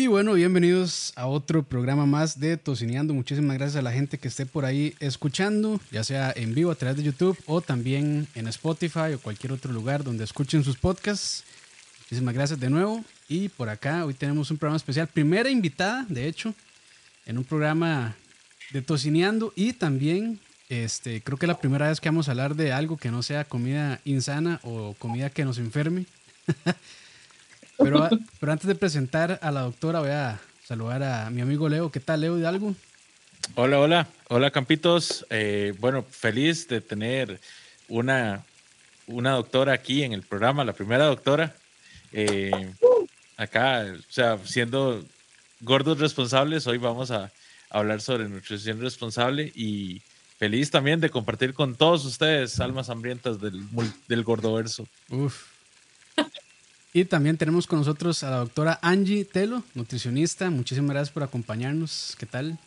Y bueno, bienvenidos a otro programa más de Tocineando. Muchísimas gracias a la gente que esté por ahí escuchando, ya sea en vivo a través de YouTube o también en Spotify o cualquier otro lugar donde escuchen sus podcasts. Muchísimas gracias de nuevo. Y por acá hoy tenemos un programa especial, primera invitada, de hecho, en un programa de Tocineando y también este, creo que la primera vez que vamos a hablar de algo que no sea comida insana o comida que nos enferme. Pero, pero antes de presentar a la doctora, voy a saludar a mi amigo Leo. ¿Qué tal, Leo? ¿De algo? Hola, hola. Hola, Campitos. Eh, bueno, feliz de tener una, una doctora aquí en el programa, la primera doctora. Eh, acá, o sea, siendo gordos responsables, hoy vamos a hablar sobre nutrición responsable y feliz también de compartir con todos ustedes, almas hambrientas del, del gordoverso. Uf. Y también tenemos con nosotros a la doctora Angie Telo, nutricionista. Muchísimas gracias por acompañarnos. ¿Qué tal?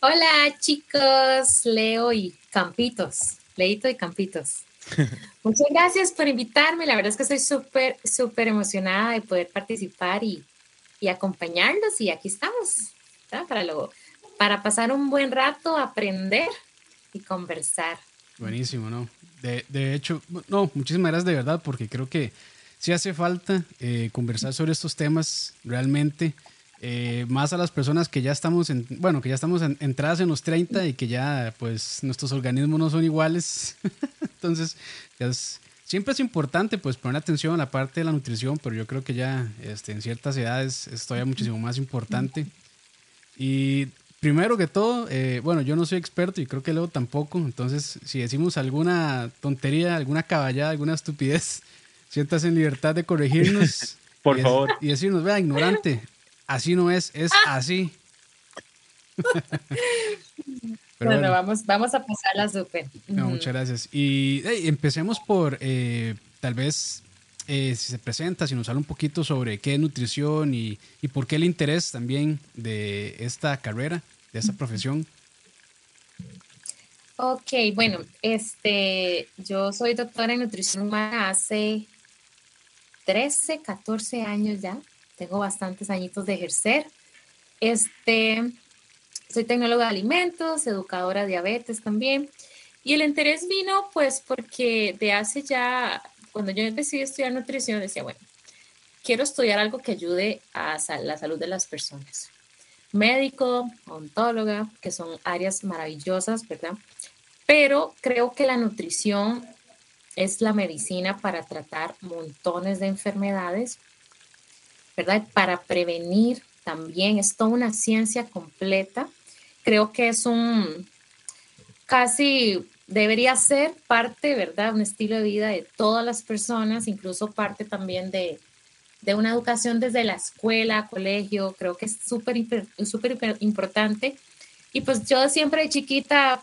Hola chicos, Leo y Campitos, Leito y Campitos. Muchas gracias por invitarme. La verdad es que estoy súper, súper emocionada de poder participar y, y acompañarlos. Y aquí estamos para, lo, para pasar un buen rato, aprender y conversar. Buenísimo, ¿no? De, de hecho, no, muchísimas gracias de verdad porque creo que sí hace falta eh, conversar sobre estos temas realmente. Eh, más a las personas que ya estamos en, bueno, que ya estamos entradas en los 30 y que ya pues nuestros organismos no son iguales. Entonces, siempre es importante pues poner atención a la parte de la nutrición, pero yo creo que ya este, en ciertas edades es todavía muchísimo más importante. Y primero que todo, eh, bueno, yo no soy experto y creo que luego tampoco, entonces si decimos alguna tontería, alguna caballada, alguna estupidez, sientas en libertad de corregirnos. Por favor. Y decirnos, vea, ignorante, así no es, es así. bueno, vamos, vamos a pasarla súper. muchas gracias. Y empecemos por, eh, tal vez, eh, si se presenta, si nos habla un poquito sobre qué es nutrición y, y, por qué el interés también de esta carrera, de esta profesión. Ok, bueno, este, yo soy doctora en nutrición humana hace 13, 14 años ya. Tengo bastantes añitos de ejercer. Este, soy tecnóloga de alimentos, educadora de diabetes también. Y el interés vino pues porque de hace ya, cuando yo decidí estudiar nutrición, decía, bueno, quiero estudiar algo que ayude a la salud de las personas. Médico, ontóloga, que son áreas maravillosas, ¿verdad? Pero creo que la nutrición es la medicina para tratar montones de enfermedades, ¿verdad? Para prevenir también, es toda una ciencia completa. Creo que es un, casi debería ser parte, ¿verdad? Un estilo de vida de todas las personas, incluso parte también de, de una educación desde la escuela, colegio, creo que es súper, súper importante. Y pues yo siempre de chiquita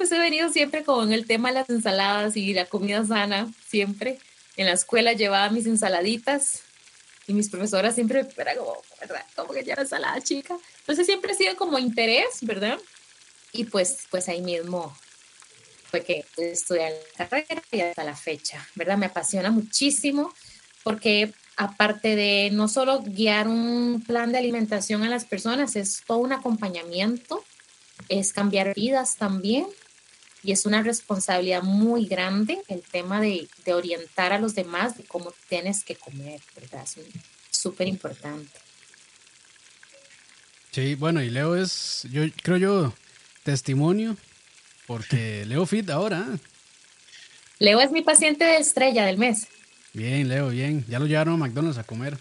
pues he venido siempre con el tema de las ensaladas y la comida sana, siempre. En la escuela llevaba mis ensaladitas y mis profesoras siempre era como, ¿verdad? Como que ya ensalada chica. Entonces siempre ha sido como interés, ¿verdad? Y pues, pues ahí mismo fue que estudié la carrera y hasta la fecha, ¿verdad? Me apasiona muchísimo porque aparte de no solo guiar un plan de alimentación a las personas, es todo un acompañamiento, es cambiar vidas también, y es una responsabilidad muy grande el tema de, de orientar a los demás de cómo tienes que comer, ¿verdad? Es súper importante. Sí, bueno, y Leo es, yo creo yo, testimonio, porque Leo Fit ahora. Leo es mi paciente de estrella del mes. Bien, Leo, bien. Ya lo llevaron a McDonald's a comer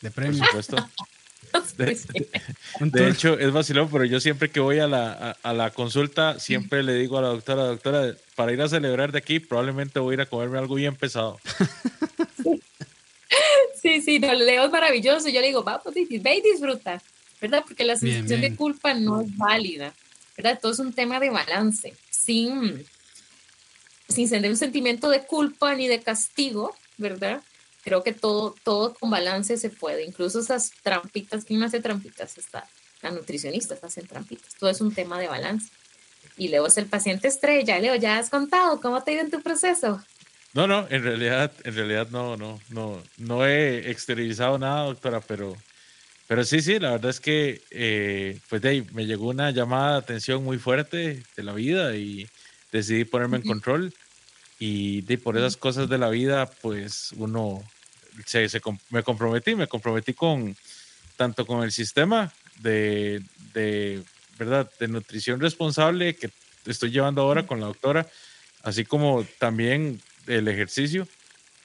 de premio. Por supuesto. De, hecho, es vacilón, pero yo siempre que voy a la, a, la consulta, siempre le digo a la doctora, doctora, para ir a celebrar de aquí, probablemente voy a ir a comerme algo bien pesado. Sí, sí, no, Leo es maravilloso. Yo le digo, vamos, ve y disfruta, ¿verdad? Porque la sensación de culpa no es válida, ¿verdad? Todo es un tema de balance, sin, sin tener un sentimiento de culpa ni de castigo, ¿verdad? Creo que todo, todo con balance se puede, incluso esas trampitas, ¿quién hace trampitas? Está la nutricionista, hacen trampitas, todo es un tema de balance. Y Leo es el paciente estrella. Leo, ¿ya has contado cómo te ha ido en tu proceso? No, no, en realidad, en realidad no, no, no, no he exteriorizado nada, doctora, pero pero sí, sí, la verdad es que eh, pues de me llegó una llamada de atención muy fuerte de la vida y decidí ponerme en control y de, por esas cosas de la vida pues uno se, me comprometí, me comprometí con tanto con el sistema de, de, ¿verdad? de nutrición responsable que estoy llevando ahora con la doctora, así como también el ejercicio.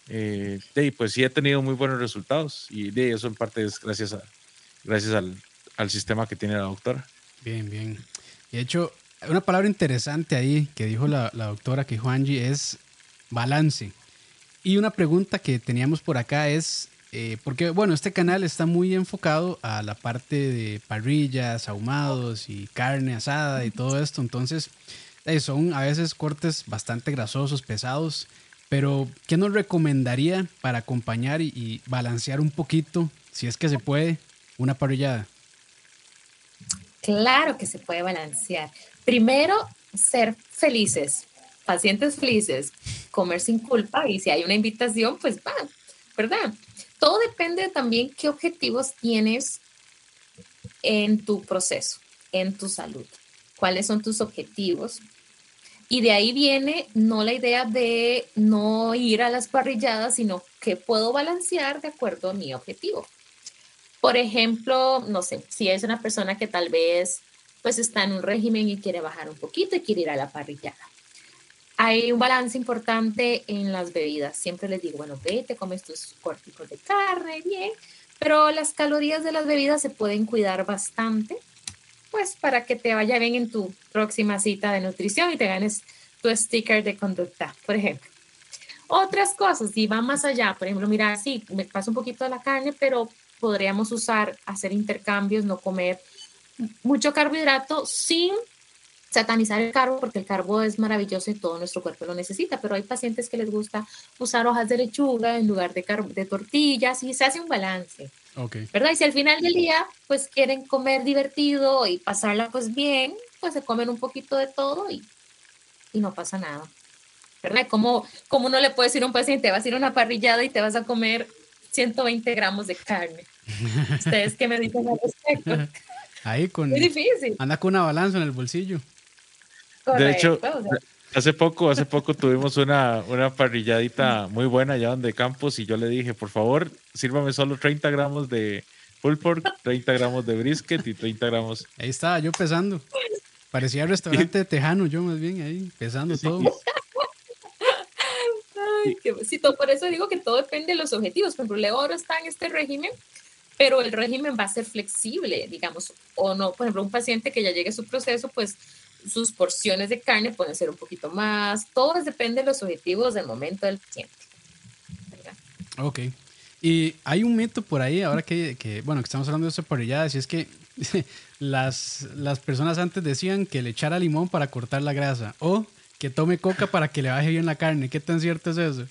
Eh, de, pues sí he tenido muy buenos resultados y de eso en parte es gracias a, gracias al, sistema que tiene la doctora. Bien, bien. Y de hecho, una palabra interesante ahí que dijo la, doctora, que dijo Angie, es balance. Y una pregunta que teníamos por acá es, eh, porque bueno, este canal está muy enfocado a la parte de parrillas, ahumados y carne asada y todo esto, entonces eh, son a veces cortes bastante grasosos, pesados, pero ¿qué nos recomendaría para acompañar y balancear un poquito, si es que se puede, una parrillada? Claro que se puede balancear. Primero, ser felices, pacientes felices, comer sin culpa y si hay una invitación, pues va, ¿verdad? Todo depende también qué objetivos tienes en tu proceso, en tu salud. ¿Cuáles son tus objetivos? Y de ahí viene no la idea de no ir a las parrilladas, sino que puedo balancear de acuerdo a mi objetivo. Por ejemplo, no sé, si es una persona que tal vez pues está en un régimen y quiere bajar un poquito y quiere ir a la parrillada. Hay un balance importante en las bebidas. Siempre les digo, bueno, ve, te comes tus de carne, bien, pero las calorías de las bebidas se pueden cuidar bastante, pues para que te vaya bien en tu próxima cita de nutrición y te ganes tu sticker de conducta, por ejemplo. Otras cosas, si va más allá, por ejemplo, mira, sí, me pasa un poquito de la carne, pero podríamos usar, hacer intercambios, no comer mucho carbohidrato sin satanizar el carbo, porque el carbo es maravilloso y todo nuestro cuerpo lo necesita, pero hay pacientes que les gusta usar hojas de lechuga en lugar de, de tortillas y se hace un balance. Okay. ¿Verdad? Y si al final del día pues quieren comer divertido y pasarla pues bien, pues se comen un poquito de todo y, y no pasa nada. ¿Verdad? Como, como uno le puede decir a un paciente, vas a ir a una parrillada y te vas a comer 120 gramos de carne. ¿Ustedes qué me dicen al respecto? Ahí con... Muy difícil. Anda con una balanza en el bolsillo. De hecho, hace poco, hace poco tuvimos una, una parrilladita muy buena allá donde Campos y yo le dije, por favor, sírvame solo 30 gramos de pulled pork, 30 gramos de brisket y 30 gramos. Ahí estaba yo pesando. Parecía restaurante tejano, yo más bien ahí, pesando todo por eso digo que todo depende de los objetivos. Por ejemplo, Leo ahora está en este régimen, pero el régimen va a ser flexible, digamos, o no. Por ejemplo, un paciente que ya llegue a su proceso, pues sus porciones de carne pueden ser un poquito más. Todo depende de los objetivos del momento del paciente. Ok. Y hay un mito por ahí, ahora que, que bueno, que estamos hablando de esa parrillada, si es que las, las personas antes decían que le echara limón para cortar la grasa, o que tome coca para que le baje bien la carne. ¿Qué tan cierto es eso?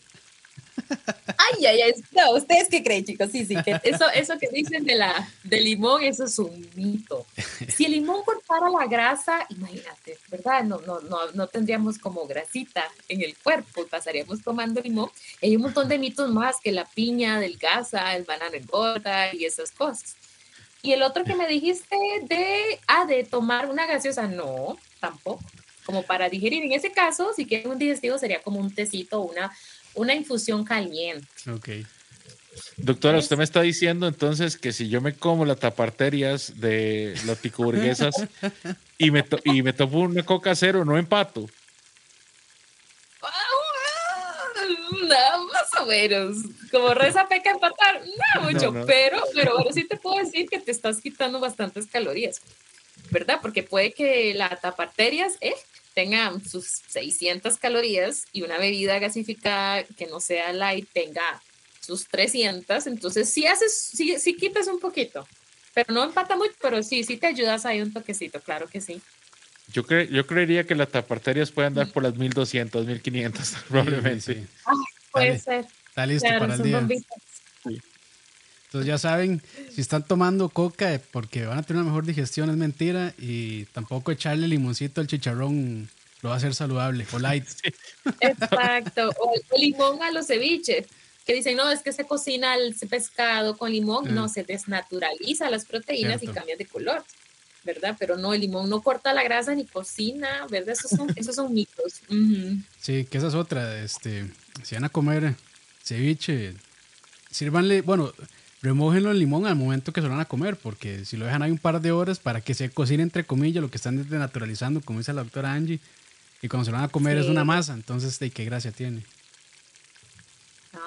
Ay, ay, ay. No, ¿ustedes qué creen, chicos? Sí, sí, que eso, eso que dicen de la, del limón, eso es un mito. Si el limón cortara la grasa, imagínate, ¿verdad? No, no, no, no tendríamos como grasita en el cuerpo, pasaríamos tomando limón. Hay un montón de mitos más que la piña delgaza, el banano engorda y esas cosas. Y el otro que me dijiste de, ah, de tomar una gaseosa, no, tampoco como para digerir. En ese caso, si quieren un digestivo, sería como un tecito una, una infusión caliente. Ok. Doctora, usted me está diciendo entonces que si yo me como las taparterias de las picoburguesas y me, y me tomo una coca cero, no empato. No, más o menos. Como reza peca empatar, no mucho, pero, pero ahora sí te puedo decir que te estás quitando bastantes calorías, ¿verdad? Porque puede que la taparterias, eh, tenga sus 600 calorías y una bebida gasificada que no sea light tenga sus 300, entonces sí haces, sí, sí quitas un poquito, pero no empata mucho, pero sí, sí te ayudas ahí un toquecito, claro que sí. Yo, yo creería que las taparterias pueden dar por las 1200, 1500 probablemente. puede ser. Está listo para el día. Entonces ya saben, si están tomando coca eh, porque van a tener una mejor digestión es mentira y tampoco echarle limoncito al chicharrón lo va a hacer saludable o light. Exacto, o, limón a los ceviches. que dicen, no, es que se cocina el pescado con limón, no, se desnaturaliza las proteínas y cambia de color, ¿verdad? Pero no, el limón no corta la grasa ni cocina, ¿verdad? Esos son, esos son mitos. Sí, que esa es otra, este, si van a comer ceviche, sírvanle, bueno, remójenlo el limón al momento que se lo van a comer, porque si lo dejan ahí un par de horas para que se cocine entre comillas, lo que están desnaturalizando, como dice la doctora Angie, y cuando se lo van a comer es una masa, entonces, ¿de qué gracia tiene?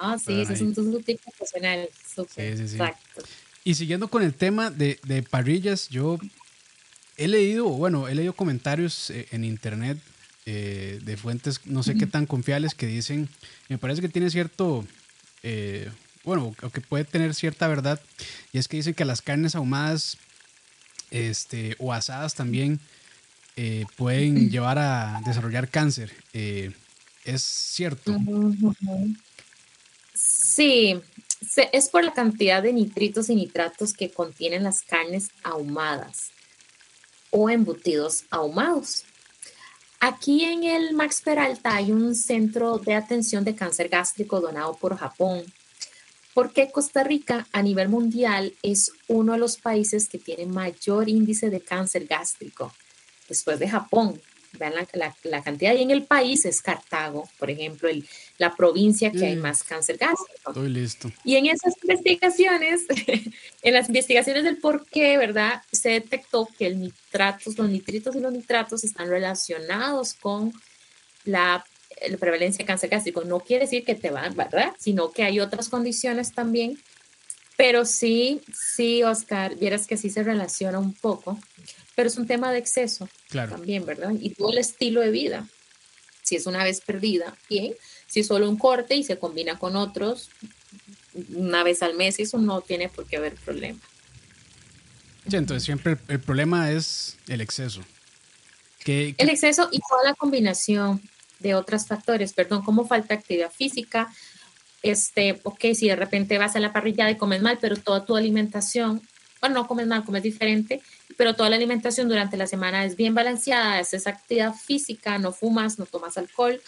Ah, sí, ese es un tipo profesional. Súper. Sí, sí, Exacto. Y siguiendo con el tema de, de, parrillas, yo he leído, bueno, he leído comentarios eh, en internet eh, de fuentes no sé qué tan confiables que dicen, me parece que tiene cierto, eh, bueno, o que puede tener cierta verdad, y es que dicen que las carnes ahumadas este, o asadas también pueden llevar a desarrollar cáncer. ¿Es cierto? Sí, es por la cantidad de nitritos y nitratos que contienen las carnes ahumadas o embutidos ahumados. Aquí en el Max Peralta hay un centro de atención de cáncer gástrico donado por Japón, porque Costa Rica a nivel mundial es uno de los países que tiene mayor índice de cáncer gástrico, después de Japón vean la, cantidad. Y en el país es Cartago, por ejemplo, el, la provincia que hay mm. más cáncer gástrico. Estoy listo. Y en esas investigaciones, en las investigaciones del por qué, ¿verdad? Se detectó que el nitratos, los nitritos y los nitratos están relacionados con la, la prevalencia de cáncer gástrico. No quiere decir que te van, ¿verdad? Sino que hay otras condiciones también. Pero sí, sí, Oscar, vieras que sí se relaciona un poco pero es un tema de exceso también, ¿verdad? Y todo el estilo de vida. Si es una vez perdida, bien. Si es solo un corte y se combina con otros una vez al mes, eso no tiene por qué haber problema. Sí, entonces siempre el, problema es el exceso. El exceso y toda la combinación de otros factores, perdón, como falta actividad física, este, ok, si de repente vas a la parrilla y comes mal, pero toda tu alimentación, bueno, no comes mal, comes diferente, pero toda la alimentación durante la semana es bien balanceada, es actividad física, no fumas, no tomas alcohol,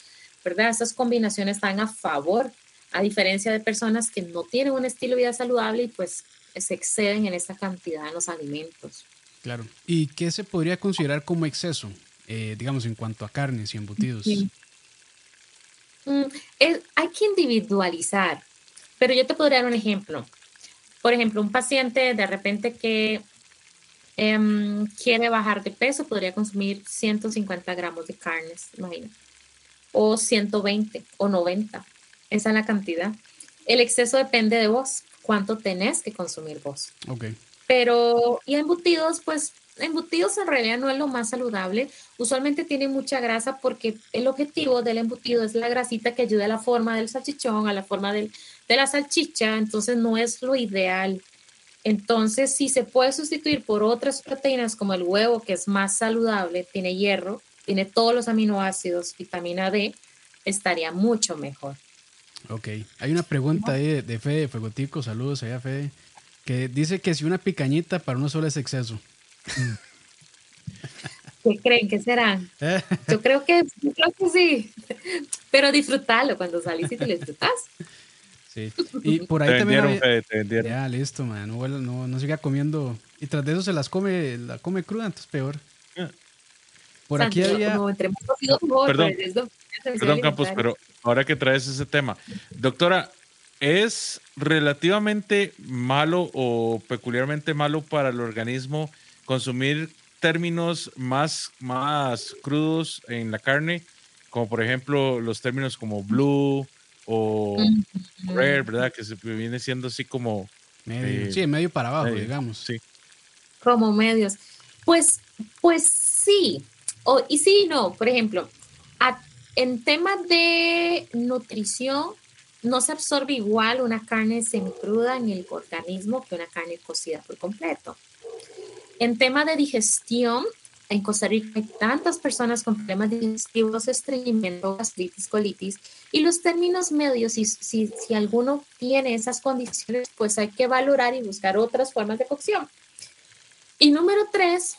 ¿verdad? Esas combinaciones están a favor, a diferencia de personas que no tienen un estilo de vida saludable y pues se exceden en esta cantidad en los alimentos. Claro. ¿Y qué se podría considerar como exceso, eh, digamos, en cuanto a carnes y embutidos? Mm, hay que individualizar, pero yo te podría dar un ejemplo. Por ejemplo, un paciente de repente que Em, quiere bajar de peso, podría consumir 150 gramos de carnes, imagínate. O 120 o 90. Esa es la cantidad. El exceso depende de vos, cuánto tenés que consumir vos. Ok. Pero, y embutidos, pues embutidos en realidad no es lo más saludable. Usualmente tiene mucha grasa porque el objetivo del embutido es la grasita que ayuda a la forma del salchichón, a la forma del, de la salchicha, entonces no es lo ideal. Entonces, si se puede sustituir por otras proteínas como el huevo, que es más saludable, tiene hierro, tiene todos los aminoácidos, vitamina D, estaría mucho mejor. Ok, hay una pregunta ahí de, Fede Fuegotico, saludos allá Fede, que dice que si una picañita para uno solo es exceso. ¿Qué creen que será? Yo creo que, yo creo que sí, pero disfrútalo cuando salís y te lo disfrutas. Sí. Y por ahí también. Ya, listo, man. No, no, no, siga comiendo. Y tras de eso se las come, la come cruda, entonces peor. Ah. Por aquí había. perdón, perdón Campos, pero ahora que traes ese tema, doctora, ¿es relativamente malo o peculiarmente malo para el organismo consumir términos más, más crudos en la carne? Como por ejemplo los términos como blue, o rare, ¿verdad? Que se viene siendo así como... Medio, eh, sí, medio para abajo, digamos. Sí. Como medios. Pues, pues sí. O, y sí, no. Por ejemplo, en temas de nutrición, no se absorbe igual una carne semicruda en el organismo que una carne cocida por completo. En tema de digestión, en Costa Rica hay tantas personas con problemas digestivos, estreñimiento, gastritis, colitis, y los términos medios, si, si, si alguno tiene esas condiciones, pues hay que valorar y buscar otras formas de cocción. Y número tres,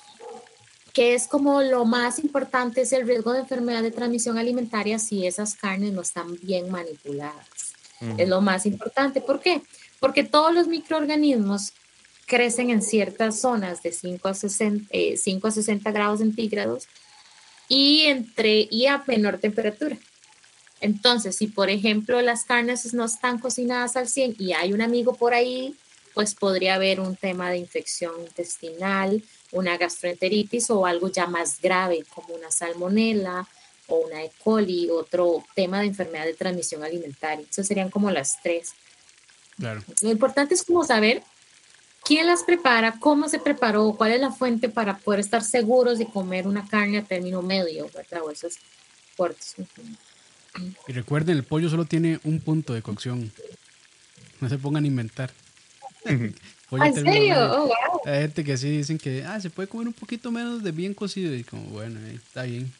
que es como lo más importante, es el riesgo de enfermedad de transmisión alimentaria si esas carnes no están bien manipuladas. Es lo más importante. ¿Por qué? Porque todos los microorganismos crecen en ciertas zonas de 5 a 60, 5 eh, a 60 grados centígrados y, entre, y a menor temperatura. Entonces, si por ejemplo las carnes no están cocinadas al 100 y hay un amigo por ahí, pues podría haber un tema de infección intestinal, una gastroenteritis o algo ya más grave como una salmonela o una E. coli, otro tema de enfermedad de transmisión alimentaria. Esas serían como las tres. Claro. Lo importante es como saber quién las prepara, cómo se preparó, cuál es la fuente para poder estar seguros de comer una carne a término medio, ¿verdad? O esas fuertes. Y recuerden, el pollo solo tiene un punto de cocción. No se pongan a inventar. ¿En serio? Oh, Hay gente que sí dicen que ah, se puede comer un poquito menos de bien cocido. Y como, bueno, está bien.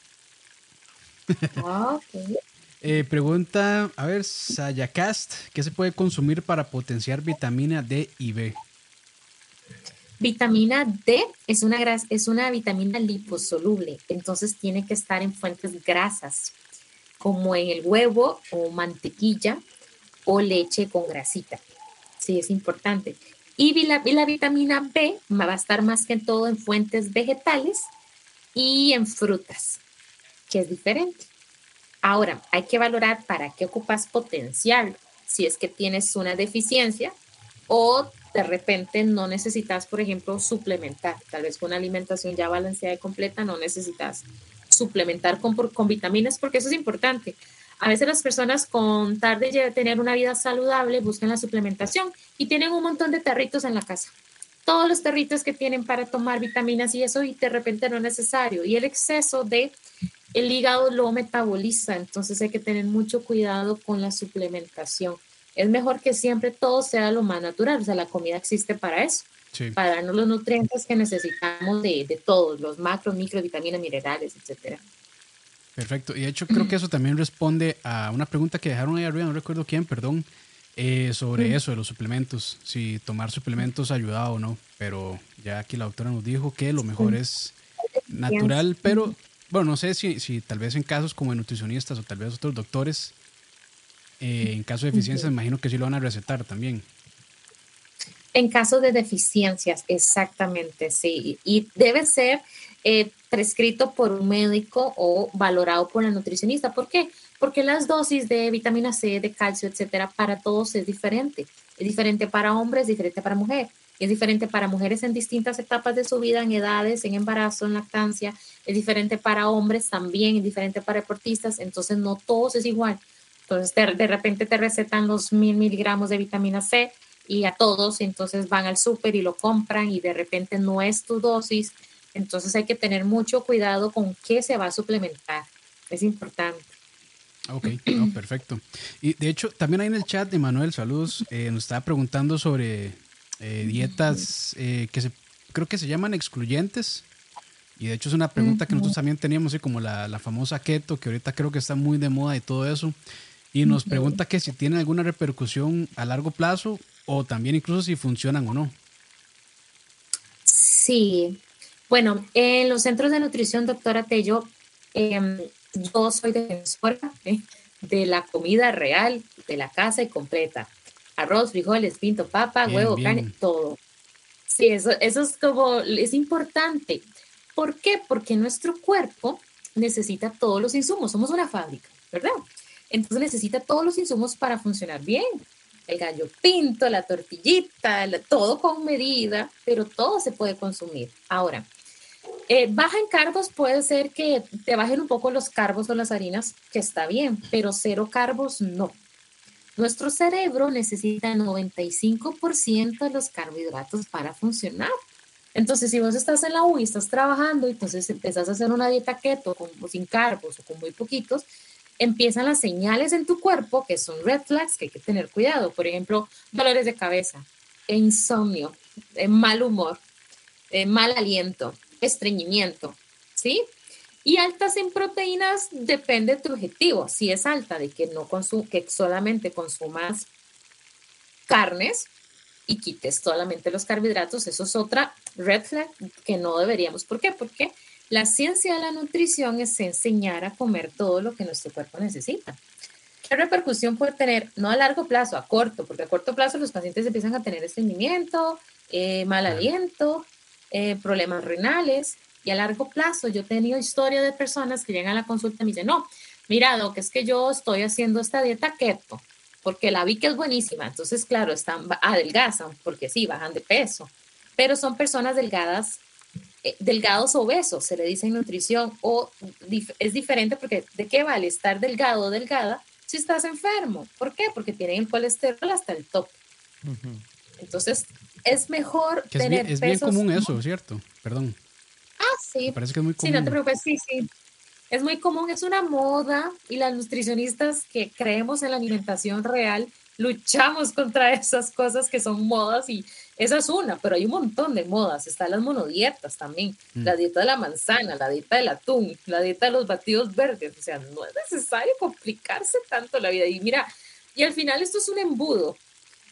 Ah, eh, pregunta, a ver, Sayacast, ¿qué se puede consumir para potenciar vitamina D y B? Vitamina D es una, es una vitamina liposoluble, entonces tiene que estar en fuentes grasas como en el huevo o mantequilla o leche con grasita. Sí, es importante. Y la, la vitamina B va a estar más que todo en fuentes vegetales y en frutas, que es diferente. Ahora, hay que valorar para qué ocupas potencial, si es que tienes una deficiencia o de repente no necesitas, por ejemplo, suplementar. Tal vez con una alimentación ya balanceada y completa no necesitas suplementar con, con vitaminas, porque eso es importante. A veces las personas con tarde de tener una vida saludable buscan la suplementación y tienen un montón de tarritos en la casa. Todos los tarritos que tienen para tomar vitaminas y eso y de repente no es necesario. Y el exceso de el hígado lo metaboliza, entonces hay que tener mucho cuidado con la suplementación. Es mejor que siempre todo sea lo más natural, o sea, la comida existe para eso para darnos los nutrientes que necesitamos de, de todos, los macro, micro, vitaminas, minerales, etcétera. Perfecto. Y de hecho creo que eso también responde a una pregunta que dejaron ahí arriba, no recuerdo quién, perdón, eh, sobre eso de los suplementos, si tomar suplementos ayuda o no. Pero ya aquí la doctora nos dijo que lo mejor es natural, pero bueno, no sé si, si tal vez en casos como nutricionistas o tal vez otros doctores, eh, en caso de deficiencias, imagino que sí lo van a recetar también. En caso de deficiencias, exactamente, sí. Y debe ser eh, prescrito por un médico o valorado por la nutricionista. ¿Por qué? Porque las dosis de vitamina C, de calcio, etcétera, para todos es diferente. Es diferente para hombres, es diferente para mujeres. Es diferente para mujeres en distintas etapas de su vida, en edades, en embarazo, en lactancia. Es diferente para hombres también, es diferente para deportistas. Entonces, no todos es igual. Entonces, de, de repente te recetan los mil miligramos de vitamina C y a todos, entonces van al súper y lo compran y de repente no es tu dosis. Entonces hay que tener mucho cuidado con qué se va a suplementar. Es importante. Ok, perfecto. Y de hecho, también hay en el chat de Manuel, saludos, eh, nos estaba preguntando sobre eh, dietas eh, que se, creo que se llaman excluyentes. Y de hecho es una pregunta que nosotros también teníamos, como la, la famosa keto, que ahorita creo que está muy de moda y todo eso. Y nos pregunta que si tiene alguna repercusión a largo plazo o también incluso si funcionan o no. Sí, bueno, en los centros de nutrición, doctora Tello, em, yo soy defensora ¿eh? de la comida real, de la casa y completa. Arroz, frijoles, pinto, papa, huevo, carne, todo. Sí, eso, eso es como, es importante. ¿Por qué? Porque nuestro cuerpo necesita todos los insumos. Somos una fábrica, ¿verdad? Entonces necesita todos los insumos para funcionar bien el gallo pinto, la tortillita, todo con medida, pero todo se puede consumir. Ahora, eh, baja en carbos puede ser que te bajen un poco los carbos o las harinas, que está bien, pero cero carbos no. Nuestro cerebro necesita 95% de los carbohidratos para funcionar. Entonces, si vos estás en la U y estás trabajando, entonces empezás a hacer una dieta keto con, sin carbos o con muy poquitos, empiezan las señales en tu cuerpo que son red flags que hay que tener cuidado. Por ejemplo, dolores de cabeza, insomnio, eh, mal humor, eh, mal aliento, estreñimiento, ¿sí? Y altas en proteínas depende de tu objetivo. Si es alta de que no que solamente consumas carnes y quites solamente los carbohidratos, eso es otra red flag que no deberíamos. ¿Por qué? Porque la ciencia de la nutrición es enseñar a comer todo lo que nuestro cuerpo necesita. ¿Qué repercusión puede tener? No a largo plazo, a corto, porque a corto plazo los pacientes empiezan a tener estreñimiento, eh, mal aliento, eh, problemas renales, y a largo plazo yo he tenido historia de personas que llegan a la consulta y me dicen, no, mira, que es que yo estoy haciendo esta dieta keto, porque la vi que es buenísima, entonces claro, están, adelgazan, porque sí, bajan de peso, pero son personas delgadas delgados obesos, se le dice en nutrición, o es diferente porque ¿de qué vale estar delgado o delgada si estás enfermo? ¿Por qué? Porque tienen el colesterol hasta el top. Entonces, es mejor que tener Es bien, común eso, ¿cierto? Perdón. Ah, sí. parece que es muy común. Sí, no te preocupes, sí, sí. Es muy común, es una moda y las nutricionistas que creemos en la alimentación real luchamos contra esas cosas que son modas y esa es una, pero hay un montón de modas. Están las monodietas también, mm. la dieta de la manzana, la dieta del atún, la dieta de los batidos verdes. O sea, no es necesario complicarse tanto la vida. Y mira, y al final esto es un embudo.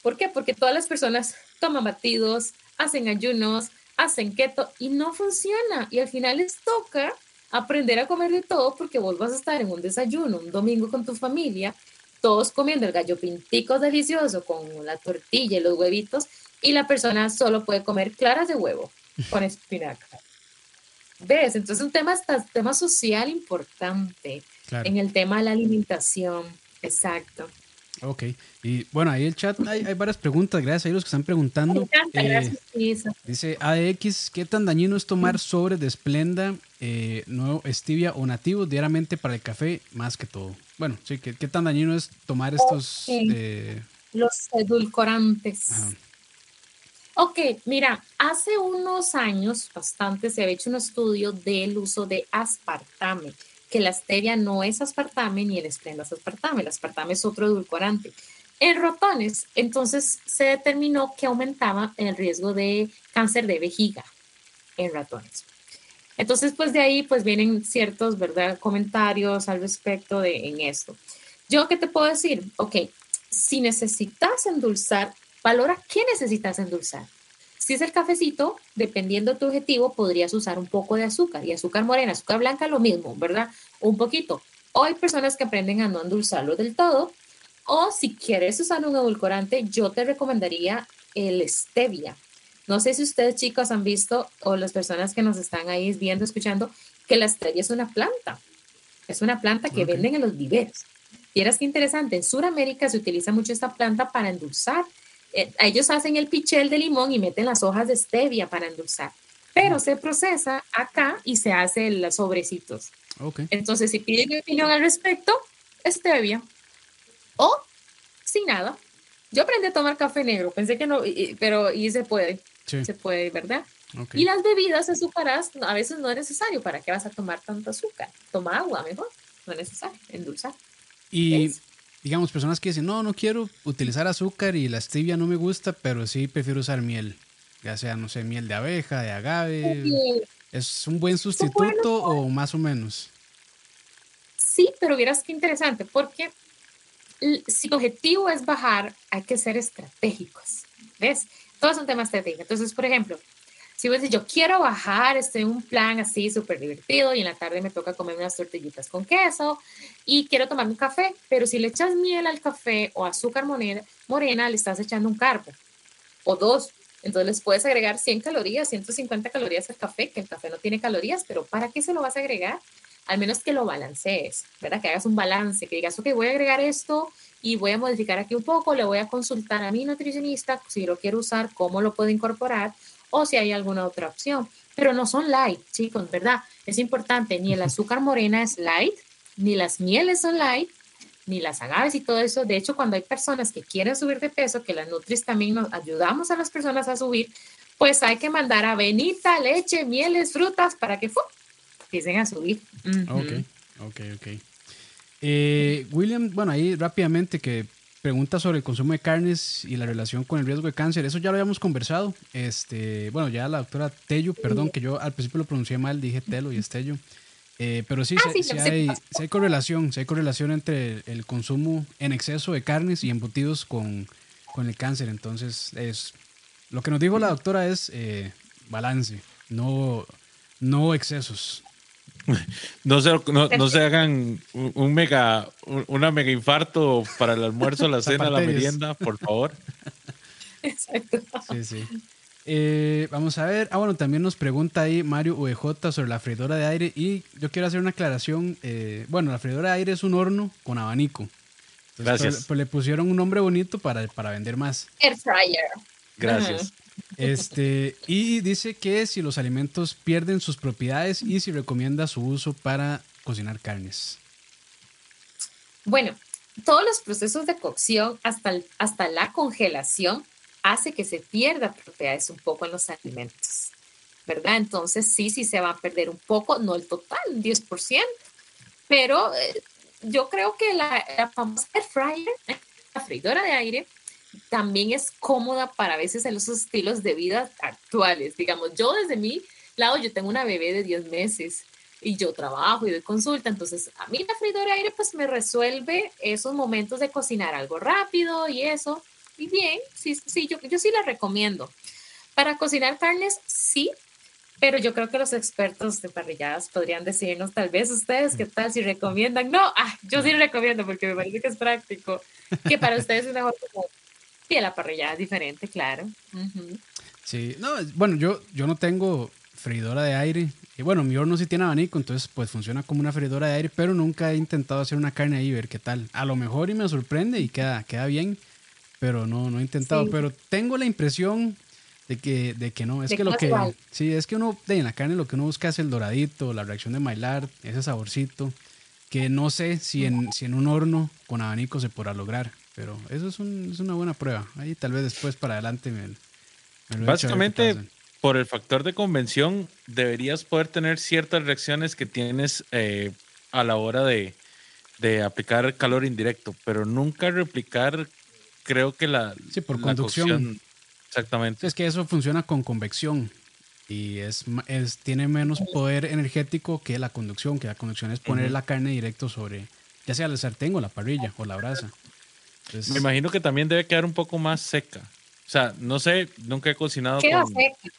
¿Por qué? Porque todas las personas toman batidos, hacen ayunos, hacen keto y no funciona. Y al final les toca aprender a comer de todo porque vos vas a estar en un desayuno un domingo con tu familia todos comiendo el gallo pintico delicioso con la tortilla y los huevitos, y la persona solo puede comer claras de huevo con espinaca. ¿Ves? Entonces es un tema, tema social importante en el tema de la alimentación. Exacto. Ok, y bueno, ahí el chat hay, varias preguntas, gracias. A los que están preguntando. Eh, dice ADX, ¿qué tan dañino es tomar sobre de Splenda, eh, nuevo stevia o nativo diariamente para el café más que todo? Bueno, sí, ¿qué, qué tan dañino es tomar estos... Eh, los edulcorantes. Ok, mira, hace unos años, bastante, se había hecho un estudio del uso de aspartame que la stevia no es aspartame ni el esplenda es aspartame, el aspartame es otro edulcorante. En ratones, entonces se determinó que aumentaba el riesgo de cáncer de vejiga en ratones. Entonces, pues de ahí pues vienen ciertos, ¿verdad? Comentarios al respecto de en esto. Yo qué te puedo decir, ok, si necesitas endulzar, valora qué necesitas endulzar. Si es el cafecito, dependiendo de tu objetivo, podrías usar un poco de azúcar y azúcar morena, azúcar blanca, lo mismo, ¿verdad? Un poquito. O hay personas que aprenden a no endulzarlo del todo. O si quieres usar un edulcorante, yo te recomendaría el stevia. No sé si ustedes chicos han visto o las personas que nos están ahí viendo, escuchando, que la stevia es una planta. Es una planta que venden en los viveros. Vieras qué interesante, en Sudamérica se utiliza mucho esta planta para endulzar eh, ellos hacen el pichel de limón y meten las hojas de stevia para endulzar, pero se procesa acá y se hace los sobrecitos. Entonces, si piden mi opinión al respecto, stevia. O sin nada. Yo aprendí a tomar café negro, pensé que no, pero y se puede. Se puede, ¿verdad? Y las bebidas azucaradas a veces no es necesario. ¿Para qué vas a tomar tanto azúcar? Toma agua mejor, no es necesario, endulzar. Y digamos, personas que dicen, no, no quiero utilizar azúcar y la stevia no me gusta, pero sí prefiero usar miel, ya sea, no sé, miel de abeja, de agave. ¿Es un buen sustituto o más o menos? Sí, pero verás qué interesante, porque si tu objetivo es bajar, hay que ser estratégicos, ¿ves? Todos son temas estratégicos. Entonces, por ejemplo, si vos dices, yo quiero bajar, estoy en un plan así súper divertido y en la tarde me toca comer unas tortillitas con queso y quiero tomar un café, pero si le echas miel al café o azúcar morena, morena le estás echando un carbo o dos. Entonces les puedes agregar 100 calorías, 150 calorías al café, que el café no tiene calorías, pero ¿para qué se lo vas a agregar? Al menos que lo balancees, ¿verdad? Que hagas un balance, que digas, ok, voy a agregar esto y voy a modificar aquí un poco, le voy a consultar a mi nutricionista si lo quiero usar, cómo lo puedo incorporar o si hay alguna otra opción. Pero no son light, chicos, ¿verdad? Es importante, ni el azúcar morena es light, ni las mieles son light, ni las agaves y todo eso. De hecho, cuando hay personas que quieren subir de peso, que las Nutris también nos ayudamos a las personas a subir, pues hay que mandar avenita, leche, mieles, frutas para que empiecen a subir. Ok, ok, ok. Eh, William, bueno, ahí rápidamente que pregunta sobre el consumo de carnes y la relación con el riesgo de cáncer. Eso ya lo habíamos conversado. Este, bueno, ya la doctora Tello, perdón, que yo al principio lo pronuncié mal, dije Telo y es Tello. Eh, pero sí, ah, sí, hay, hay, correlación, sí hay correlación entre el consumo en exceso de carnes y embutidos con, con el cáncer. Entonces, es lo que nos dijo la doctora es eh, balance, no, no excesos. No se, no, se hagan un, mega, una mega infarto para el almuerzo, la cena, la merienda, por favor. Exacto. Sí, sí. Eh, vamos a ver. Ah, bueno, también nos pregunta ahí Mario UEJ sobre la freidora de aire. Y yo quiero hacer una aclaración. Eh, bueno, la freidora de aire es un horno con abanico. Gracias. Pues, pues, le pusieron un nombre bonito para, para vender más. Air fryer. Gracias. Este, y dice que si los alimentos pierden sus propiedades y si recomienda su uso para cocinar carnes. Bueno, todos los procesos de cocción hasta, hasta la congelación hace que se pierda propiedades un poco en los alimentos, ¿verdad? Entonces sí, sí se va a perder un poco, no el total, un 10%, pero eh, yo creo que la, la famosa air fryer, la freidora de aire, también es cómoda para a veces en los estilos de vida actuales. Digamos, yo desde mi lado, yo tengo una bebé de 10 meses y yo trabajo y doy consulta, entonces a mí la freidora de aire pues me resuelve esos momentos de cocinar algo rápido y eso. Y bien, sí, sí, yo, yo sí la recomiendo. Para cocinar carnes, sí, pero yo creo que los expertos de parrilladas podrían decirnos, tal vez ustedes, ¿qué tal si recomiendan? No, ah, yo sí recomiendo porque me parece que es práctico, que para ustedes es mejor como y la parrilla es diferente, claro. Sí, no, bueno, yo, yo no tengo freidora de aire. Y bueno, mi horno sí tiene abanico, entonces pues funciona como una freidora de aire, pero nunca he intentado hacer una carne ahí, ver qué tal. A lo mejor y me sorprende y queda, queda bien, pero no, no he intentado. Pero tengo la impresión de que, de que no. Es que lo que. Sí, es que uno, de, en la carne lo que uno busca es el doradito, la reacción de Maillard, ese saborcito, que no sé si en, si en un horno con abanico se podrá lograr. Pero eso es, un, es una buena prueba. Ahí tal vez después para adelante me, Básicamente, por el factor de convención, deberías poder tener ciertas reacciones que tienes eh, a la hora de, de, aplicar calor indirecto, pero nunca replicar, creo que la. Sí, por conducción. exactamente. Es que eso funciona con convección y es, es, tiene menos poder energético que la conducción, que la conducción es poner la carne directo sobre, ya sea el sartén o la parrilla o la brasa. Me imagino que también debe quedar un poco más seca. O sea, no sé, nunca he cocinado. Queda seca.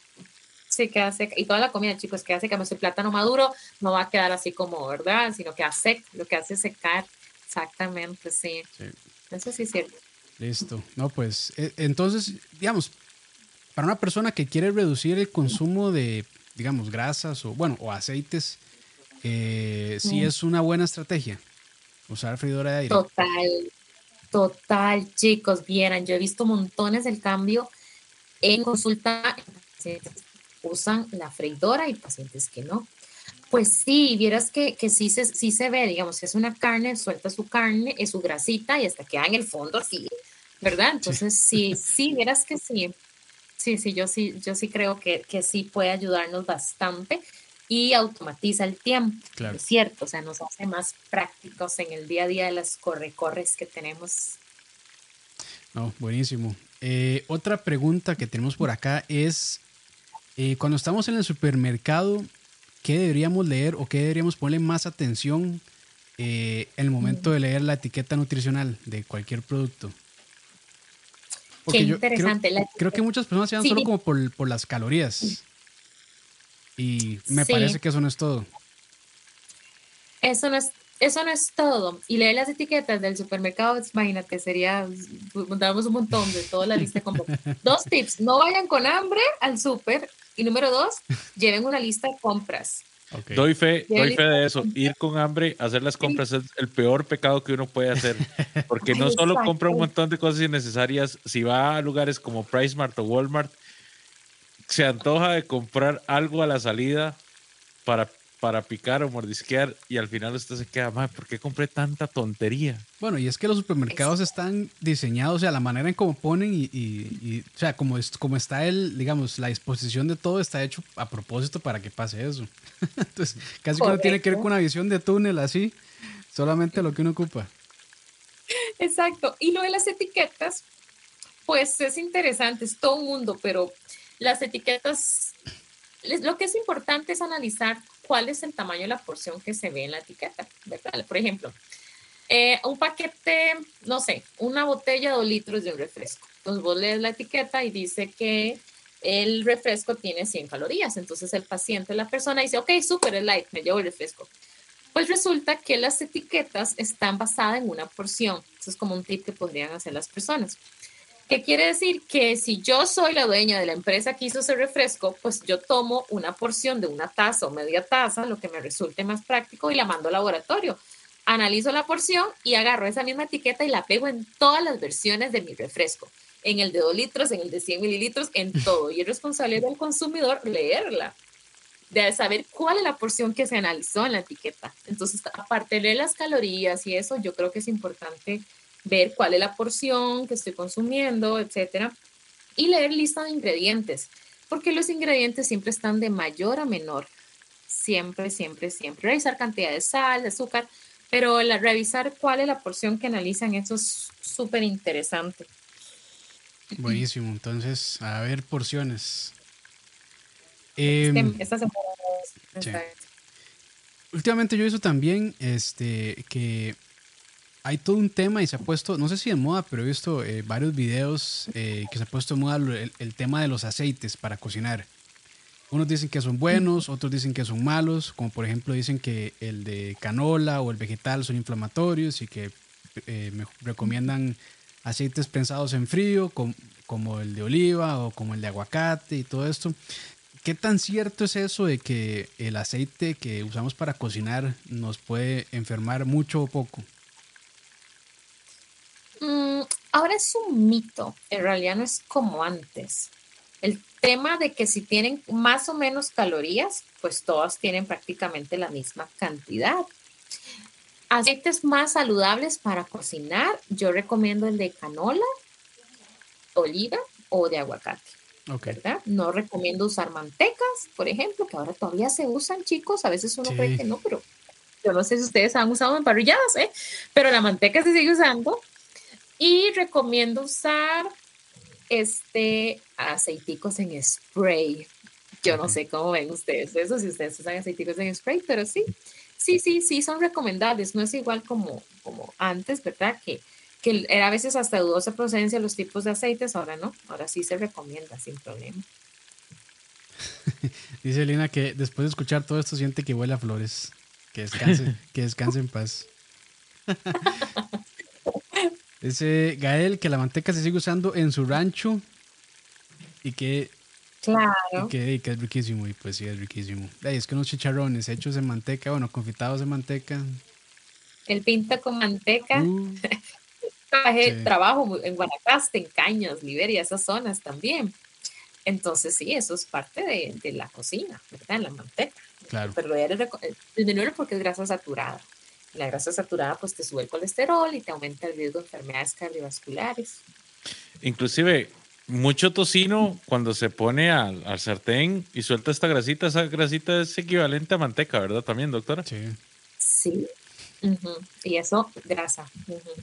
Sí, queda seca. Y toda la comida, chicos, queda seca. el plátano maduro no va a quedar así como, ¿verdad? Sino queda seca. Lo que hace secar. Exactamente, sí. Eso sí es cierto. Listo. No, pues, eh, entonces, digamos, para una persona que quiere reducir el consumo de, digamos, grasas o, bueno, o aceites, eh, sí es una buena estrategia usar freidora de aire. Total, Total, chicos, vieran, yo he visto montones del cambio en consulta, usan la freidora y pacientes que no. Pues sí, vieras que, que sí, se, sí se ve, digamos, que es una carne, suelta su carne, es su grasita y hasta queda en el fondo así, ¿verdad? Entonces sí, sí, vieras que sí. Sí, sí, yo sí, yo sí creo que, que sí puede ayudarnos bastante y automatiza el tiempo, claro. es cierto, o sea, nos hace más prácticos en el día a día de las corre-corres que tenemos. No, buenísimo. Eh, otra pregunta que tenemos por acá es, eh, cuando estamos en el supermercado, ¿qué deberíamos leer o qué deberíamos ponerle más atención eh, en el momento de leer la etiqueta nutricional de cualquier producto? Qué interesante. Creo, creo, que muchas personas se van solo como por, por las calorías. Y me parece que eso no es todo. Eso no es, eso no es todo. Y leer las etiquetas del supermercado, imagínate, sería, damos un montón de toda la lista. Como, dos tips, no vayan con hambre al super. Y número dos, lleven una lista de compras. Doy fe, doy fe de eso. Ir con hambre, hacer las compras es el peor pecado que uno puede hacer. Porque no solo compra un montón de cosas innecesarias, si va a lugares como PriceMart o Walmart, se antoja de comprar algo a la salida para, para picar o mordisquear y al final usted se queda, mal ¿por qué compré tanta tontería? Bueno, y es que los supermercados están diseñados, o sea, la manera en cómo ponen y, o sea, como, como está el, digamos, la disposición de todo está hecho a propósito para que pase eso. Entonces, casi que no tiene que ver con una visión de túnel así, solamente lo que uno ocupa. Exacto. Y lo de las etiquetas, pues es interesante, es todo un mundo, pero las etiquetas, lo que es importante es analizar cuál es el tamaño de la porción que se ve en la etiqueta. Por ejemplo, eh, un paquete, no sé, una botella de dos litros de un refresco. Entonces vos lees la etiqueta y dice que el refresco tiene 100 calorías. Entonces el paciente, la persona dice, ok, súper light, me llevo el refresco. Pues resulta que las etiquetas están basadas en una porción. Eso es como un tip que podrían hacer las personas. ¿Qué quiere decir? Que si yo soy la dueña de la empresa que hizo ese refresco, pues yo tomo una porción de una taza o media taza, lo que me resulte más práctico, y la mando al laboratorio. Analizo la porción y agarro esa misma etiqueta y la pego en todas las versiones de mi refresco. En el de 2 litros, en el de 100 mililitros, en todo. Y es responsabilidad del consumidor leerla, de saber cuál es la porción que se analizó en la etiqueta. Entonces, aparte de las calorías y eso, yo creo que es importante ver cuál es la porción que estoy consumiendo, etcétera, y leer lista de ingredientes, porque los ingredientes siempre están de mayor a menor, siempre, siempre, siempre. Revisar cantidad de sal, de azúcar, pero la, revisar cuál es la porción que analizan, eso es súper interesante. Buenísimo, entonces, a ver, porciones. Em, esta semana, Últimamente yo he visto también este, que hay todo un tema y se ha puesto, no sé si de moda, pero he visto eh, varios videos eh, que se ha puesto de moda el, tema de los aceites para cocinar. Unos dicen que son buenos, otros dicen que son malos, como por ejemplo dicen que el de canola o el vegetal son inflamatorios y que eh, me recomiendan aceites pensados en frío, como el de oliva o como el de aguacate y todo esto. ¿Qué tan cierto es eso de que el aceite que usamos para cocinar nos puede enfermar mucho o poco? Mm, ahora es un mito, en realidad no es como antes. El tema de que si tienen más o menos calorías, pues todas tienen prácticamente la misma cantidad. Aceites más saludables para cocinar, yo recomiendo el de canola, oliva o de aguacate. ¿verdad? No recomiendo usar mantecas, por ejemplo, que ahora todavía se usan, chicos. A veces uno cree que no, pero yo no sé si ustedes han usado en parrilladas, ¿eh? Pero la manteca se sigue usando y recomiendo usar este aceiticos en spray. Yo no sé cómo ven ustedes eso, si ustedes usan aceiticos en spray, pero sí, sí, sí, sí, son recomendables. No es igual como, como antes, ¿verdad? Que, que era a veces hasta dudosa procedencia los tipos de aceites, ahora no, ahora sí se recomienda sin problema. Dice Lina que después de escuchar todo esto siente que huele a flores. Que descanse, que descanse en paz. Dice Gael que la manteca se sigue usando en su rancho y que. Claro. Y que, es riquísimo, y pues sí, es riquísimo. es que unos chicharrones hechos en manteca, bueno, confitados en manteca. El pinto con manteca. Uh, Trabajo en Guanacaste, en Cañas, Liberia, esas zonas también. Entonces, sí, eso es parte de, la cocina, ¿verdad? La manteca. Claro. Pero primero porque es grasa saturada. La grasa saturada pues te sube el colesterol y te aumenta el riesgo de enfermedades cardiovasculares. Inclusive, mucho tocino cuando se pone al, sartén y suelta esta grasita, esa grasita es equivalente a manteca, ¿verdad? También, doctora. Sí. Sí. Y eso, grasa,